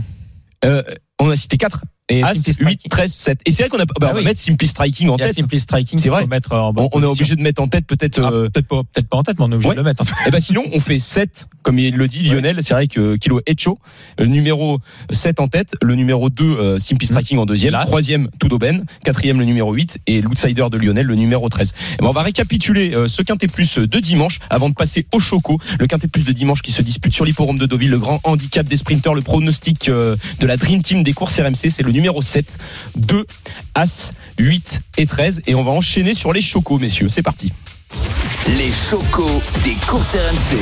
Euh, on a cité 4 Et As, Simply 8, Striking. 13, 7. Et c'est vrai qu'on a, bah, Ah on va mettre Simply Striking en tête. Simply Striking C'est vrai. faut mettre en bonne On, on est obligé de mettre en tête peut-être. Ah, euh, peut-être pas, peut-être pas en tête, mais on est obligé Ouais. de le mettre. en tout cas. eh ben sinon, on fait 7, comme il le dit Lionel. C'est vrai que Kilo Echo, le numéro 7 en tête, le numéro 2, euh, Simply Striking en deuxième, Là. troisième, Toudoben, quatrième, le numéro 8, et l'outsider de Lionel, le numéro 13. Eh ben, on va récapituler euh, ce quintet plus de dimanche avant de passer au choco. Le quintet plus de dimanche qui se dispute sur l'hipporome de Deauville, le grand handicap des sprinteurs, le pronostic euh, de la Dream Team des courses RMC, c'est le numéro 7, 2, As, 8 et 13. Et on va enchaîner sur les chocos, messieurs. C'est parti. Les chocos des courses RMC.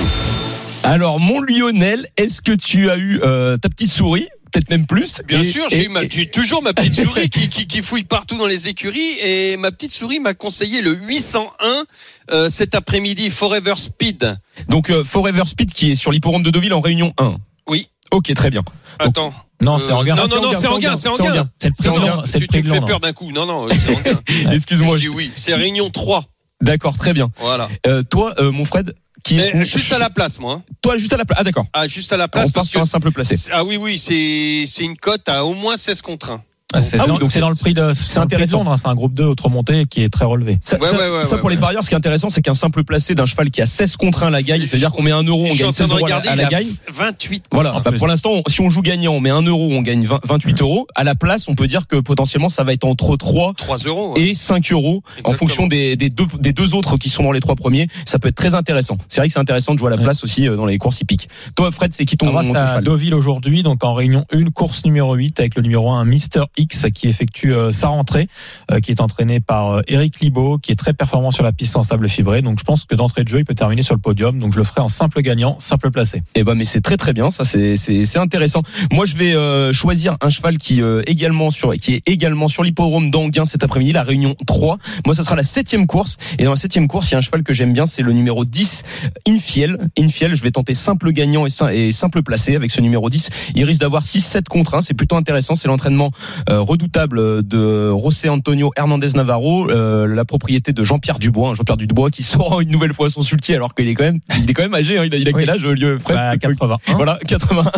Alors, mon Lionel, est-ce que tu as eu euh, ta petite souris? Peut-être même plus. Bien Et- sûr, j'ai eu ma- j'ai toujours ma petite souris qui, qui, qui fouille partout dans les écuries et ma petite souris m'a conseillé le 801 euh, cet après-midi Forever Speed. Donc, euh, Forever Speed qui est sur l'hipporome de Deauville en réunion 1. Oui. Ok, très bien. Attends. Non, Euh, c'est en gain. Non, non, non, c'est en gain, c'est en gain. C'est le Tu, me fais peur d'un coup. Non, non, c'est en gain. Excuse-moi. Je dis oui. C'est Réunion 3. D'accord, très bien. Voilà. Euh, toi, euh, mon Fred, qui est juste à la place, moi. hein. Toi, juste à la place. Ah, d'accord. Ah, juste à la On place passe parce que. un simple placé. Ah oui, oui, c'est c'est une cote à au moins 16 contre 1. Ah, C'est Ah oui, dans, donc c'est dans le prix de, c'est intéressant. Hein, c'est un groupe 2 autre montée qui est très relevé. Ça, Ouais, ça- ouais, ouais, ça, ouais, pour les parieurs, ce qui est intéressant, c'est qu'un simple placé d'un cheval qui a 16 contre 1 la gagne, c'est-à-dire qu'on met 1 euro, on gagne train 16 de euros à la, gagne. 28 Voilà. Bah, pour l'instant, si on joue gagnant, on met 1 euro, on gagne 20 28 euros. À la place, on peut dire que potentiellement, ça va être entre 3 3 euros. ouais. et 5 euros en fonction des, des, deux, des deux autres qui sont dans les trois premiers. Ça peut être très intéressant. C'est vrai que c'est intéressant de jouer à la place aussi euh, dans les courses hippiques. Toi, Fred, c'est qui ton, moi, c'est à cheval? Deauville aujourd'hui, donc en réunion 1, course numéro 8 avec le numéro 1, Mister Qui effectue euh, sa rentrée, euh, qui est entraîné par euh, Eric Libaud, qui est très performant sur la piste en sable fibré. Donc je pense que d'entrée de jeu, il peut terminer sur le podium. Donc je le ferai en simple gagnant, simple placé. Eh ben, mais c'est très très bien. Ça, c'est intéressant. Moi, je vais euh, choisir un cheval qui euh, également sur qui est également sur l'hippodrome d'Anguin cet après-midi, la Réunion 3. Moi, ça sera la septième course. Et dans la septième course, il y a un cheval que j'aime bien, c'est le numéro 10, Infiel. Infiel, je vais tenter simple gagnant et, sim- et simple placé avec ce numéro 10. Il risque d'avoir 6-7 contre 1. C'est plutôt intéressant. C'est l'entraînement redoutable de José Antonio Hernandez Navarro, euh, la propriété de Jean-Pierre Dubois. hein, Jean-Pierre Dubois qui sort une nouvelle fois son sulky alors qu'il est quand même, il est quand même âgé. hein. Il a, il a Oui. quel âge, lieu Fred? Bah, 81. voilà, 81.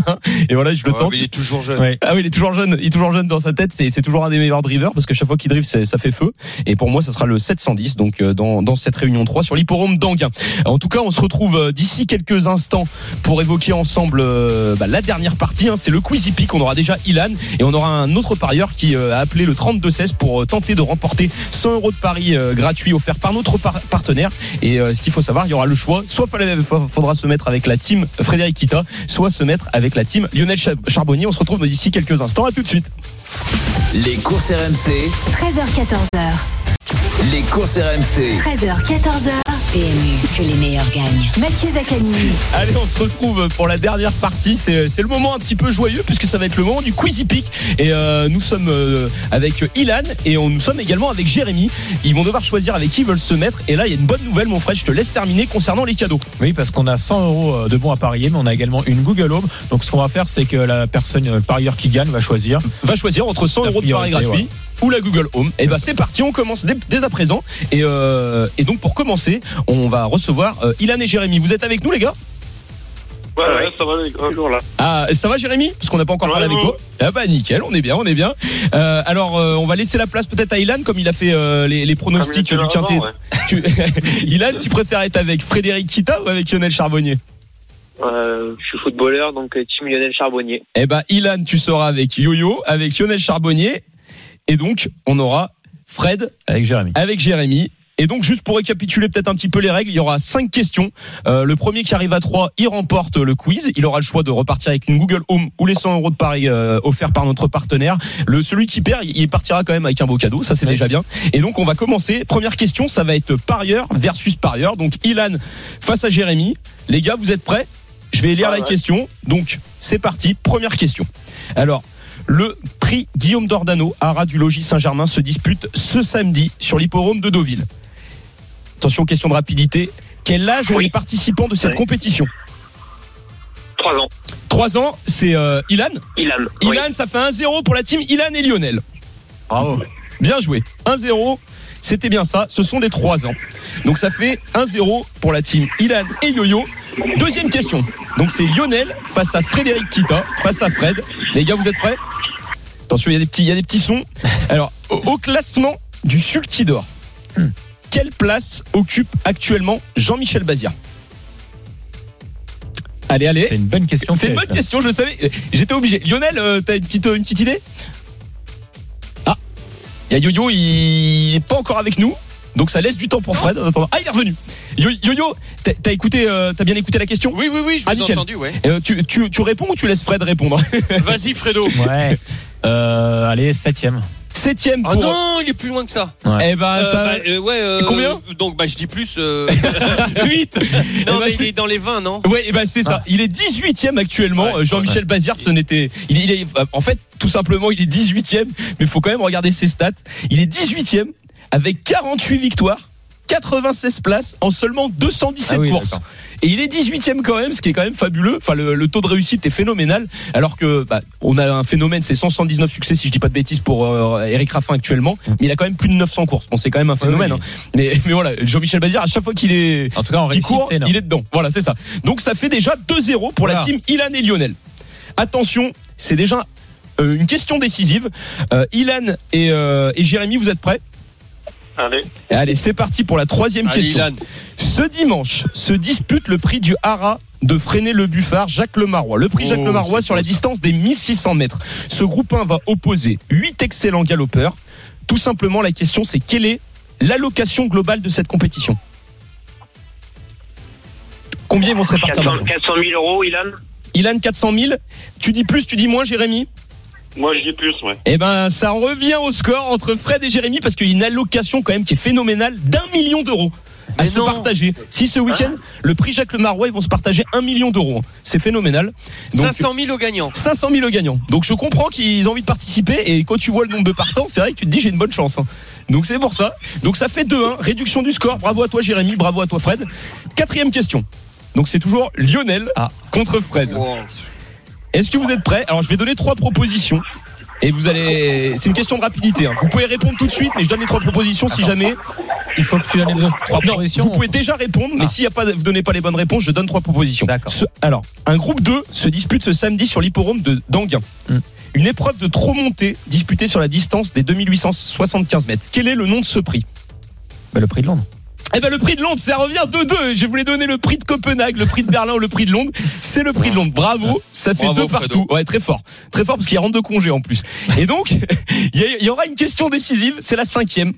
Et voilà, je le Ouais, tente. mais il est toujours jeune. Ouais. Ah oui, il est toujours jeune. Il est toujours jeune dans sa tête. C'est, c'est toujours un des meilleurs drivers parce que chaque fois qu'il drive, ça fait feu. Et pour moi, ça sera le 710. Donc euh, dans, dans cette réunion 3 sur l'hipporome d'Anguin. En tout cas, on se retrouve euh, d'ici quelques instants pour évoquer ensemble euh, bah, la dernière partie. hein. c'est le Quizy Peak. On aura déjà Ilan et on aura un autre parieur qui euh, a appelé le 32-16 pour euh, tenter de remporter 100 euros de paris euh, gratuits offerts par notre par- partenaire. Et euh, ce qu'il faut savoir, il y aura le choix. Soit fallait- faudra se mettre avec la team Frédéric Kita, soit se mettre avec la team Lionel Char- Charbonnier. On se retrouve d'ici quelques instants. À tout de suite. Les courses RMC. 13h14h. Les courses RMC. 13h, 14h. PMU, que les meilleurs gagnent. Mathieu Zaccani. Allez, on se retrouve pour la dernière partie. C'est c'est le moment un petit peu joyeux puisque ça va être le moment du Quizy Peak. Et euh, nous sommes euh, avec Ilan et on, nous sommes également avec Jérémy. Ils vont devoir choisir avec qui ils veulent se mettre. Et là, il y a une bonne nouvelle, mon frère. Je te laisse terminer concernant les cadeaux. Oui, parce qu'on a 100 euros euh, de bons à parier, mais on a également une Google Home. Donc ce qu'on va faire, c'est que la personne parieur qui gagne va choisir. Va choisir entre 100 La euros de paris gratuits. Ou la Google Home. Et ben c'est parti, on commence dès, dès à présent. Et, euh, et donc pour commencer, on va recevoir euh, Ilan et Jérémy. Vous êtes avec nous les gars? Ouais, ouais, ça va, toujours là. Ah, ça va Jérémy? Parce qu'on n'a pas encore Ouais, parlé avec toi. Ah bah nickel, on est bien, on est bien. Euh, alors, euh, on va laisser la place peut-être à Ilan, comme il a fait euh, les, les pronostics Ah, du quintet. Tu- Ilan, tu préfères être avec Frédéric Kita ou avec Lionel Charbonnier? Euh, je suis footballeur, donc team Lionel Charbonnier. Eh ben, Ilan, tu seras avec Yo-Yo, avec Lionel Charbonnier. Et donc, on aura Fred Avec Jérémy. avec Jérémy. Et donc, juste pour récapituler peut-être un petit peu les règles, il y aura cinq questions. Euh, le premier qui arrive à trois, il remporte le quiz. Il aura le choix de repartir avec une Google Home ou les 100 euros de Paris euh, offerts par notre partenaire. Le celui qui perd, il partira quand même avec un beau cadeau. Ça, c'est déjà bien. Et donc, on va commencer. Première question, ça va être parieur versus parieur. Donc, Ilan face à Jérémy. Les gars, vous êtes prêts? Je vais lire Ah la ouais. question. Donc, c'est parti. Première question. Alors, le prix Guillaume Dordano, Haras du Logis Saint-Germain, se dispute ce samedi sur l'hipporome de Deauville. Attention, question de rapidité. Quel âge ont les participants de cette Oui. compétition Trois ans. 3 ans, c'est euh, Ilan. Ilan. Oui. Ilan, ça fait 1-0 pour la team Ilan et Lionel. Bravo. Bien joué. 1-0. C'était bien ça. Ce sont des 3 ans. Donc ça fait 1-0 pour la team Ilan et Yo-Yo. Deuxième question. Donc c'est Lionel face à Frédéric Kita, face à Fred. Les gars, vous êtes prêts? Attention, il y a des petits, il y a des petits sons. Alors, au, au classement du Sulky d'or, Hmm. quelle place occupe actuellement Jean-Michel Bazir? Allez, allez. C'est une bonne question. C'est une bonne question, je le savais. J'étais obligé. Lionel, euh, t'as une petite, une petite idée? Il y a Yo-Yo, il est pas encore avec nous. Donc ça laisse du temps pour Fred. en attendant. Ah, il est revenu. Yo- Yo-Yo, t'as t'as écouté, euh, t'as bien écouté la question? Oui, oui, oui, je Ah, vous ai nickel. entendu, ouais. Euh, tu, tu, tu réponds ou tu laisses Fred répondre? Vas-y, Fredo. Ouais. Euh, allez, septième. Septième Ah pour. non, il est plus loin que ça. Eh ben, Euh, ça. bah, euh, ouais, euh, Et combien? Donc, bah, je dis plus. Euh, 8 Non, Eh ben, mais c'est- il est dans les 20, non? Ouais, eh ben c'est ça. Il est 18e actuellement. Ouais, Jean-Michel Bazir, ce n'était. Il, est- il est, en fait, tout simplement, il est 18e. Mais il faut quand même regarder ses stats. Il est 18e avec 48 victoires. 96 places en seulement 217 Ah oui, courses. Et il est 18e quand même, ce qui est quand même fabuleux. Enfin, le, le taux de réussite est phénoménal. Alors que bah, on a un phénomène, c'est 179 succès, si je dis pas de bêtises, pour euh, Eric Raffin actuellement. Mais il a quand même plus de 900 courses. Bon, c'est quand même un phénomène. oui. hein. Mais, mais voilà, Jean-Michel Bazir, à chaque fois qu'il est En tout cas, en réussite, court, il est dedans. Voilà, c'est ça. Donc ça fait déjà 2-0 pour la team Ilan et Lionel. Attention, c'est déjà euh, une question décisive. Euh, Ilan et, euh, et Jérémy, vous êtes prêts? Allez. Allez, c'est parti pour la troisième Allez, question. Ilan. Ce dimanche se dispute le prix du Hara de freiner le buffard Jacques Lemarois. Le prix Oh, Jacques Lemarois sur la distance des 1600 mètres. Ce groupe 1 va opposer 8 excellents galopeurs. Tout simplement, la question c'est quelle est l'allocation globale de cette compétition? Combien vont se répartir 400, d'argent 400 000 euros, Ilan. Ilan 400 000. Tu dis plus, tu dis moins, Jérémy? Moi, je dis plus, ouais. Eh ben, ça revient au score entre Fred et Jérémy parce qu'il y a une allocation quand même qui est phénoménale d'un million d'euros à Mais se non. partager. Si ce week-end, le prix Jacques Lemarois, ils vont se partager un million d'euros. C'est phénoménal. Donc, 500 000 au gagnant. 500 000 au gagnant. Donc je comprends qu'ils ont envie de participer et quand tu vois le nombre de partants, c'est vrai que tu te dis j'ai une bonne chance. hein. Donc c'est pour ça. Donc ça fait 2-1, réduction du score. Bravo à toi Jérémy, bravo à toi Fred. Quatrième question. Donc c'est toujours Lionel Ah. contre Fred. Wow. Est-ce que vous êtes prêts? Alors je vais donner trois propositions. Et vous allez. C'est une question de rapidité. hein. Vous pouvez répondre tout de suite, mais je donne les trois propositions si jamais. Il faut que tu donnes les deux, trois Non, propositions. vous pouvez déjà répondre, mais Ah. s'il y a pas, vous donnez pas les bonnes réponses, je donne trois propositions. D'accord. Ce- alors, un groupe 2 se dispute ce samedi sur l'hipporome de d'Anguin. Hmm. Une épreuve de trop montée disputée sur la distance des 2875 mètres. Quel est le nom de ce prix? Bah, le prix de Londres. Eh ben le prix de Londres, ça revient 2-2. Je voulais donner le prix de Copenhague, le prix de Berlin ou le prix de Londres. C'est le prix de Londres. Bravo, ça fait Bravo, deux partout. Ouais, très fort, très fort parce qu'il rentre de congé en plus. Et donc, il y, aura une question décisive. C'est la cinquième.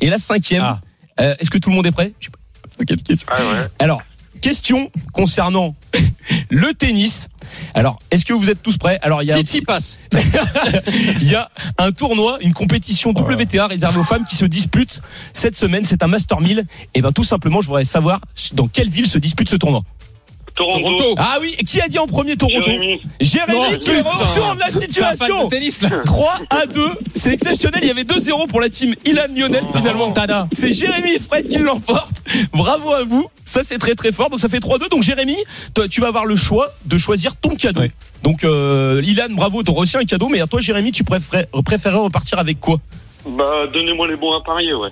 Et la cinquième. Ah. euh, Est-ce que tout le monde est prêt? Je sais pas. Quelle question Ah ouais. alors, question concernant le tennis. Alors, est-ce que vous êtes tous prêts Alors, il y a, Si, passe. il y a un tournoi, une compétition WTA réservée aux femmes qui se dispute cette semaine. C'est un Master 1000. Et ben, tout simplement, je voudrais savoir dans quelle ville se dispute ce tournoi. Toronto. Ah oui, qui a dit en premier Toronto Jérémy. Jérémy Non, qui retourne la situation. tennis, là. 3 à 2, c'est exceptionnel. Il y avait 2-0 pour la team Ilan Lionel finalement. Tada. C'est Jérémy et Fred qui l'emportent. Bravo à vous. Ça c'est très très fort. Donc ça fait 3-2. Donc Jérémy, toi, tu vas avoir le choix de choisir ton cadeau. Donc euh, Ilan, bravo, t'auras aussi un cadeau. Mais à toi Jérémy, tu préférais, préférais repartir avec quoi? Bah, donnez-moi les bons à parier, ouais.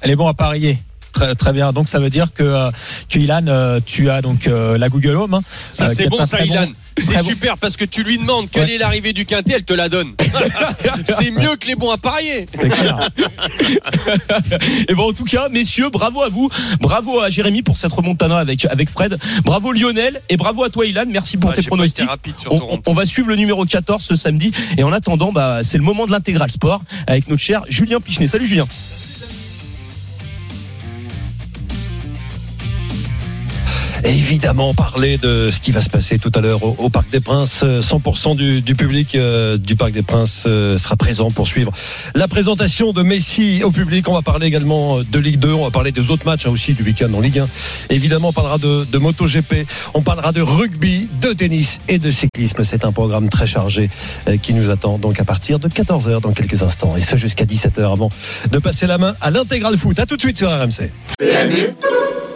Elle est bon à parier. Très, très bien. Donc ça veut dire que, euh, que Ilan, euh, tu as donc euh, la Google Home. hein, Ça euh, c'est bon ça bon- Ilan. C'est bon- super parce que tu lui demandes quelle Ouais. est l'arrivée du quintet, elle te la donne. c'est mieux que les bons. C'est clair. Et bon, en tout cas, messieurs, bravo à vous. Bravo à Jérémy pour cette remontana avec, avec Fred. Bravo Lionel. Et bravo à toi, Ilan. Merci pour tes pronostics. on va suivre le numéro 14 ce samedi. Et en attendant, bah, c'est le moment de l'intégral sport avec notre cher Julien Pichenet. Salut Julien. Évidemment, parler de ce qui va se passer tout à l'heure au, Parc des Princes. Euh, 100% du, du public euh, du Parc des Princes euh, sera présent pour suivre la présentation de Messi au public. On va parler également euh, de Ligue 2. On va parler des autres matchs hein, aussi du week-end en Ligue 1. Évidemment, on parlera de, MotoGP. On parlera de rugby, de tennis et de cyclisme. C'est un programme très chargé euh, qui nous attend donc à partir de 14h dans quelques instants. Et ce jusqu'à 17h avant de passer la main à l'intégral foot. À tout de suite sur RMC.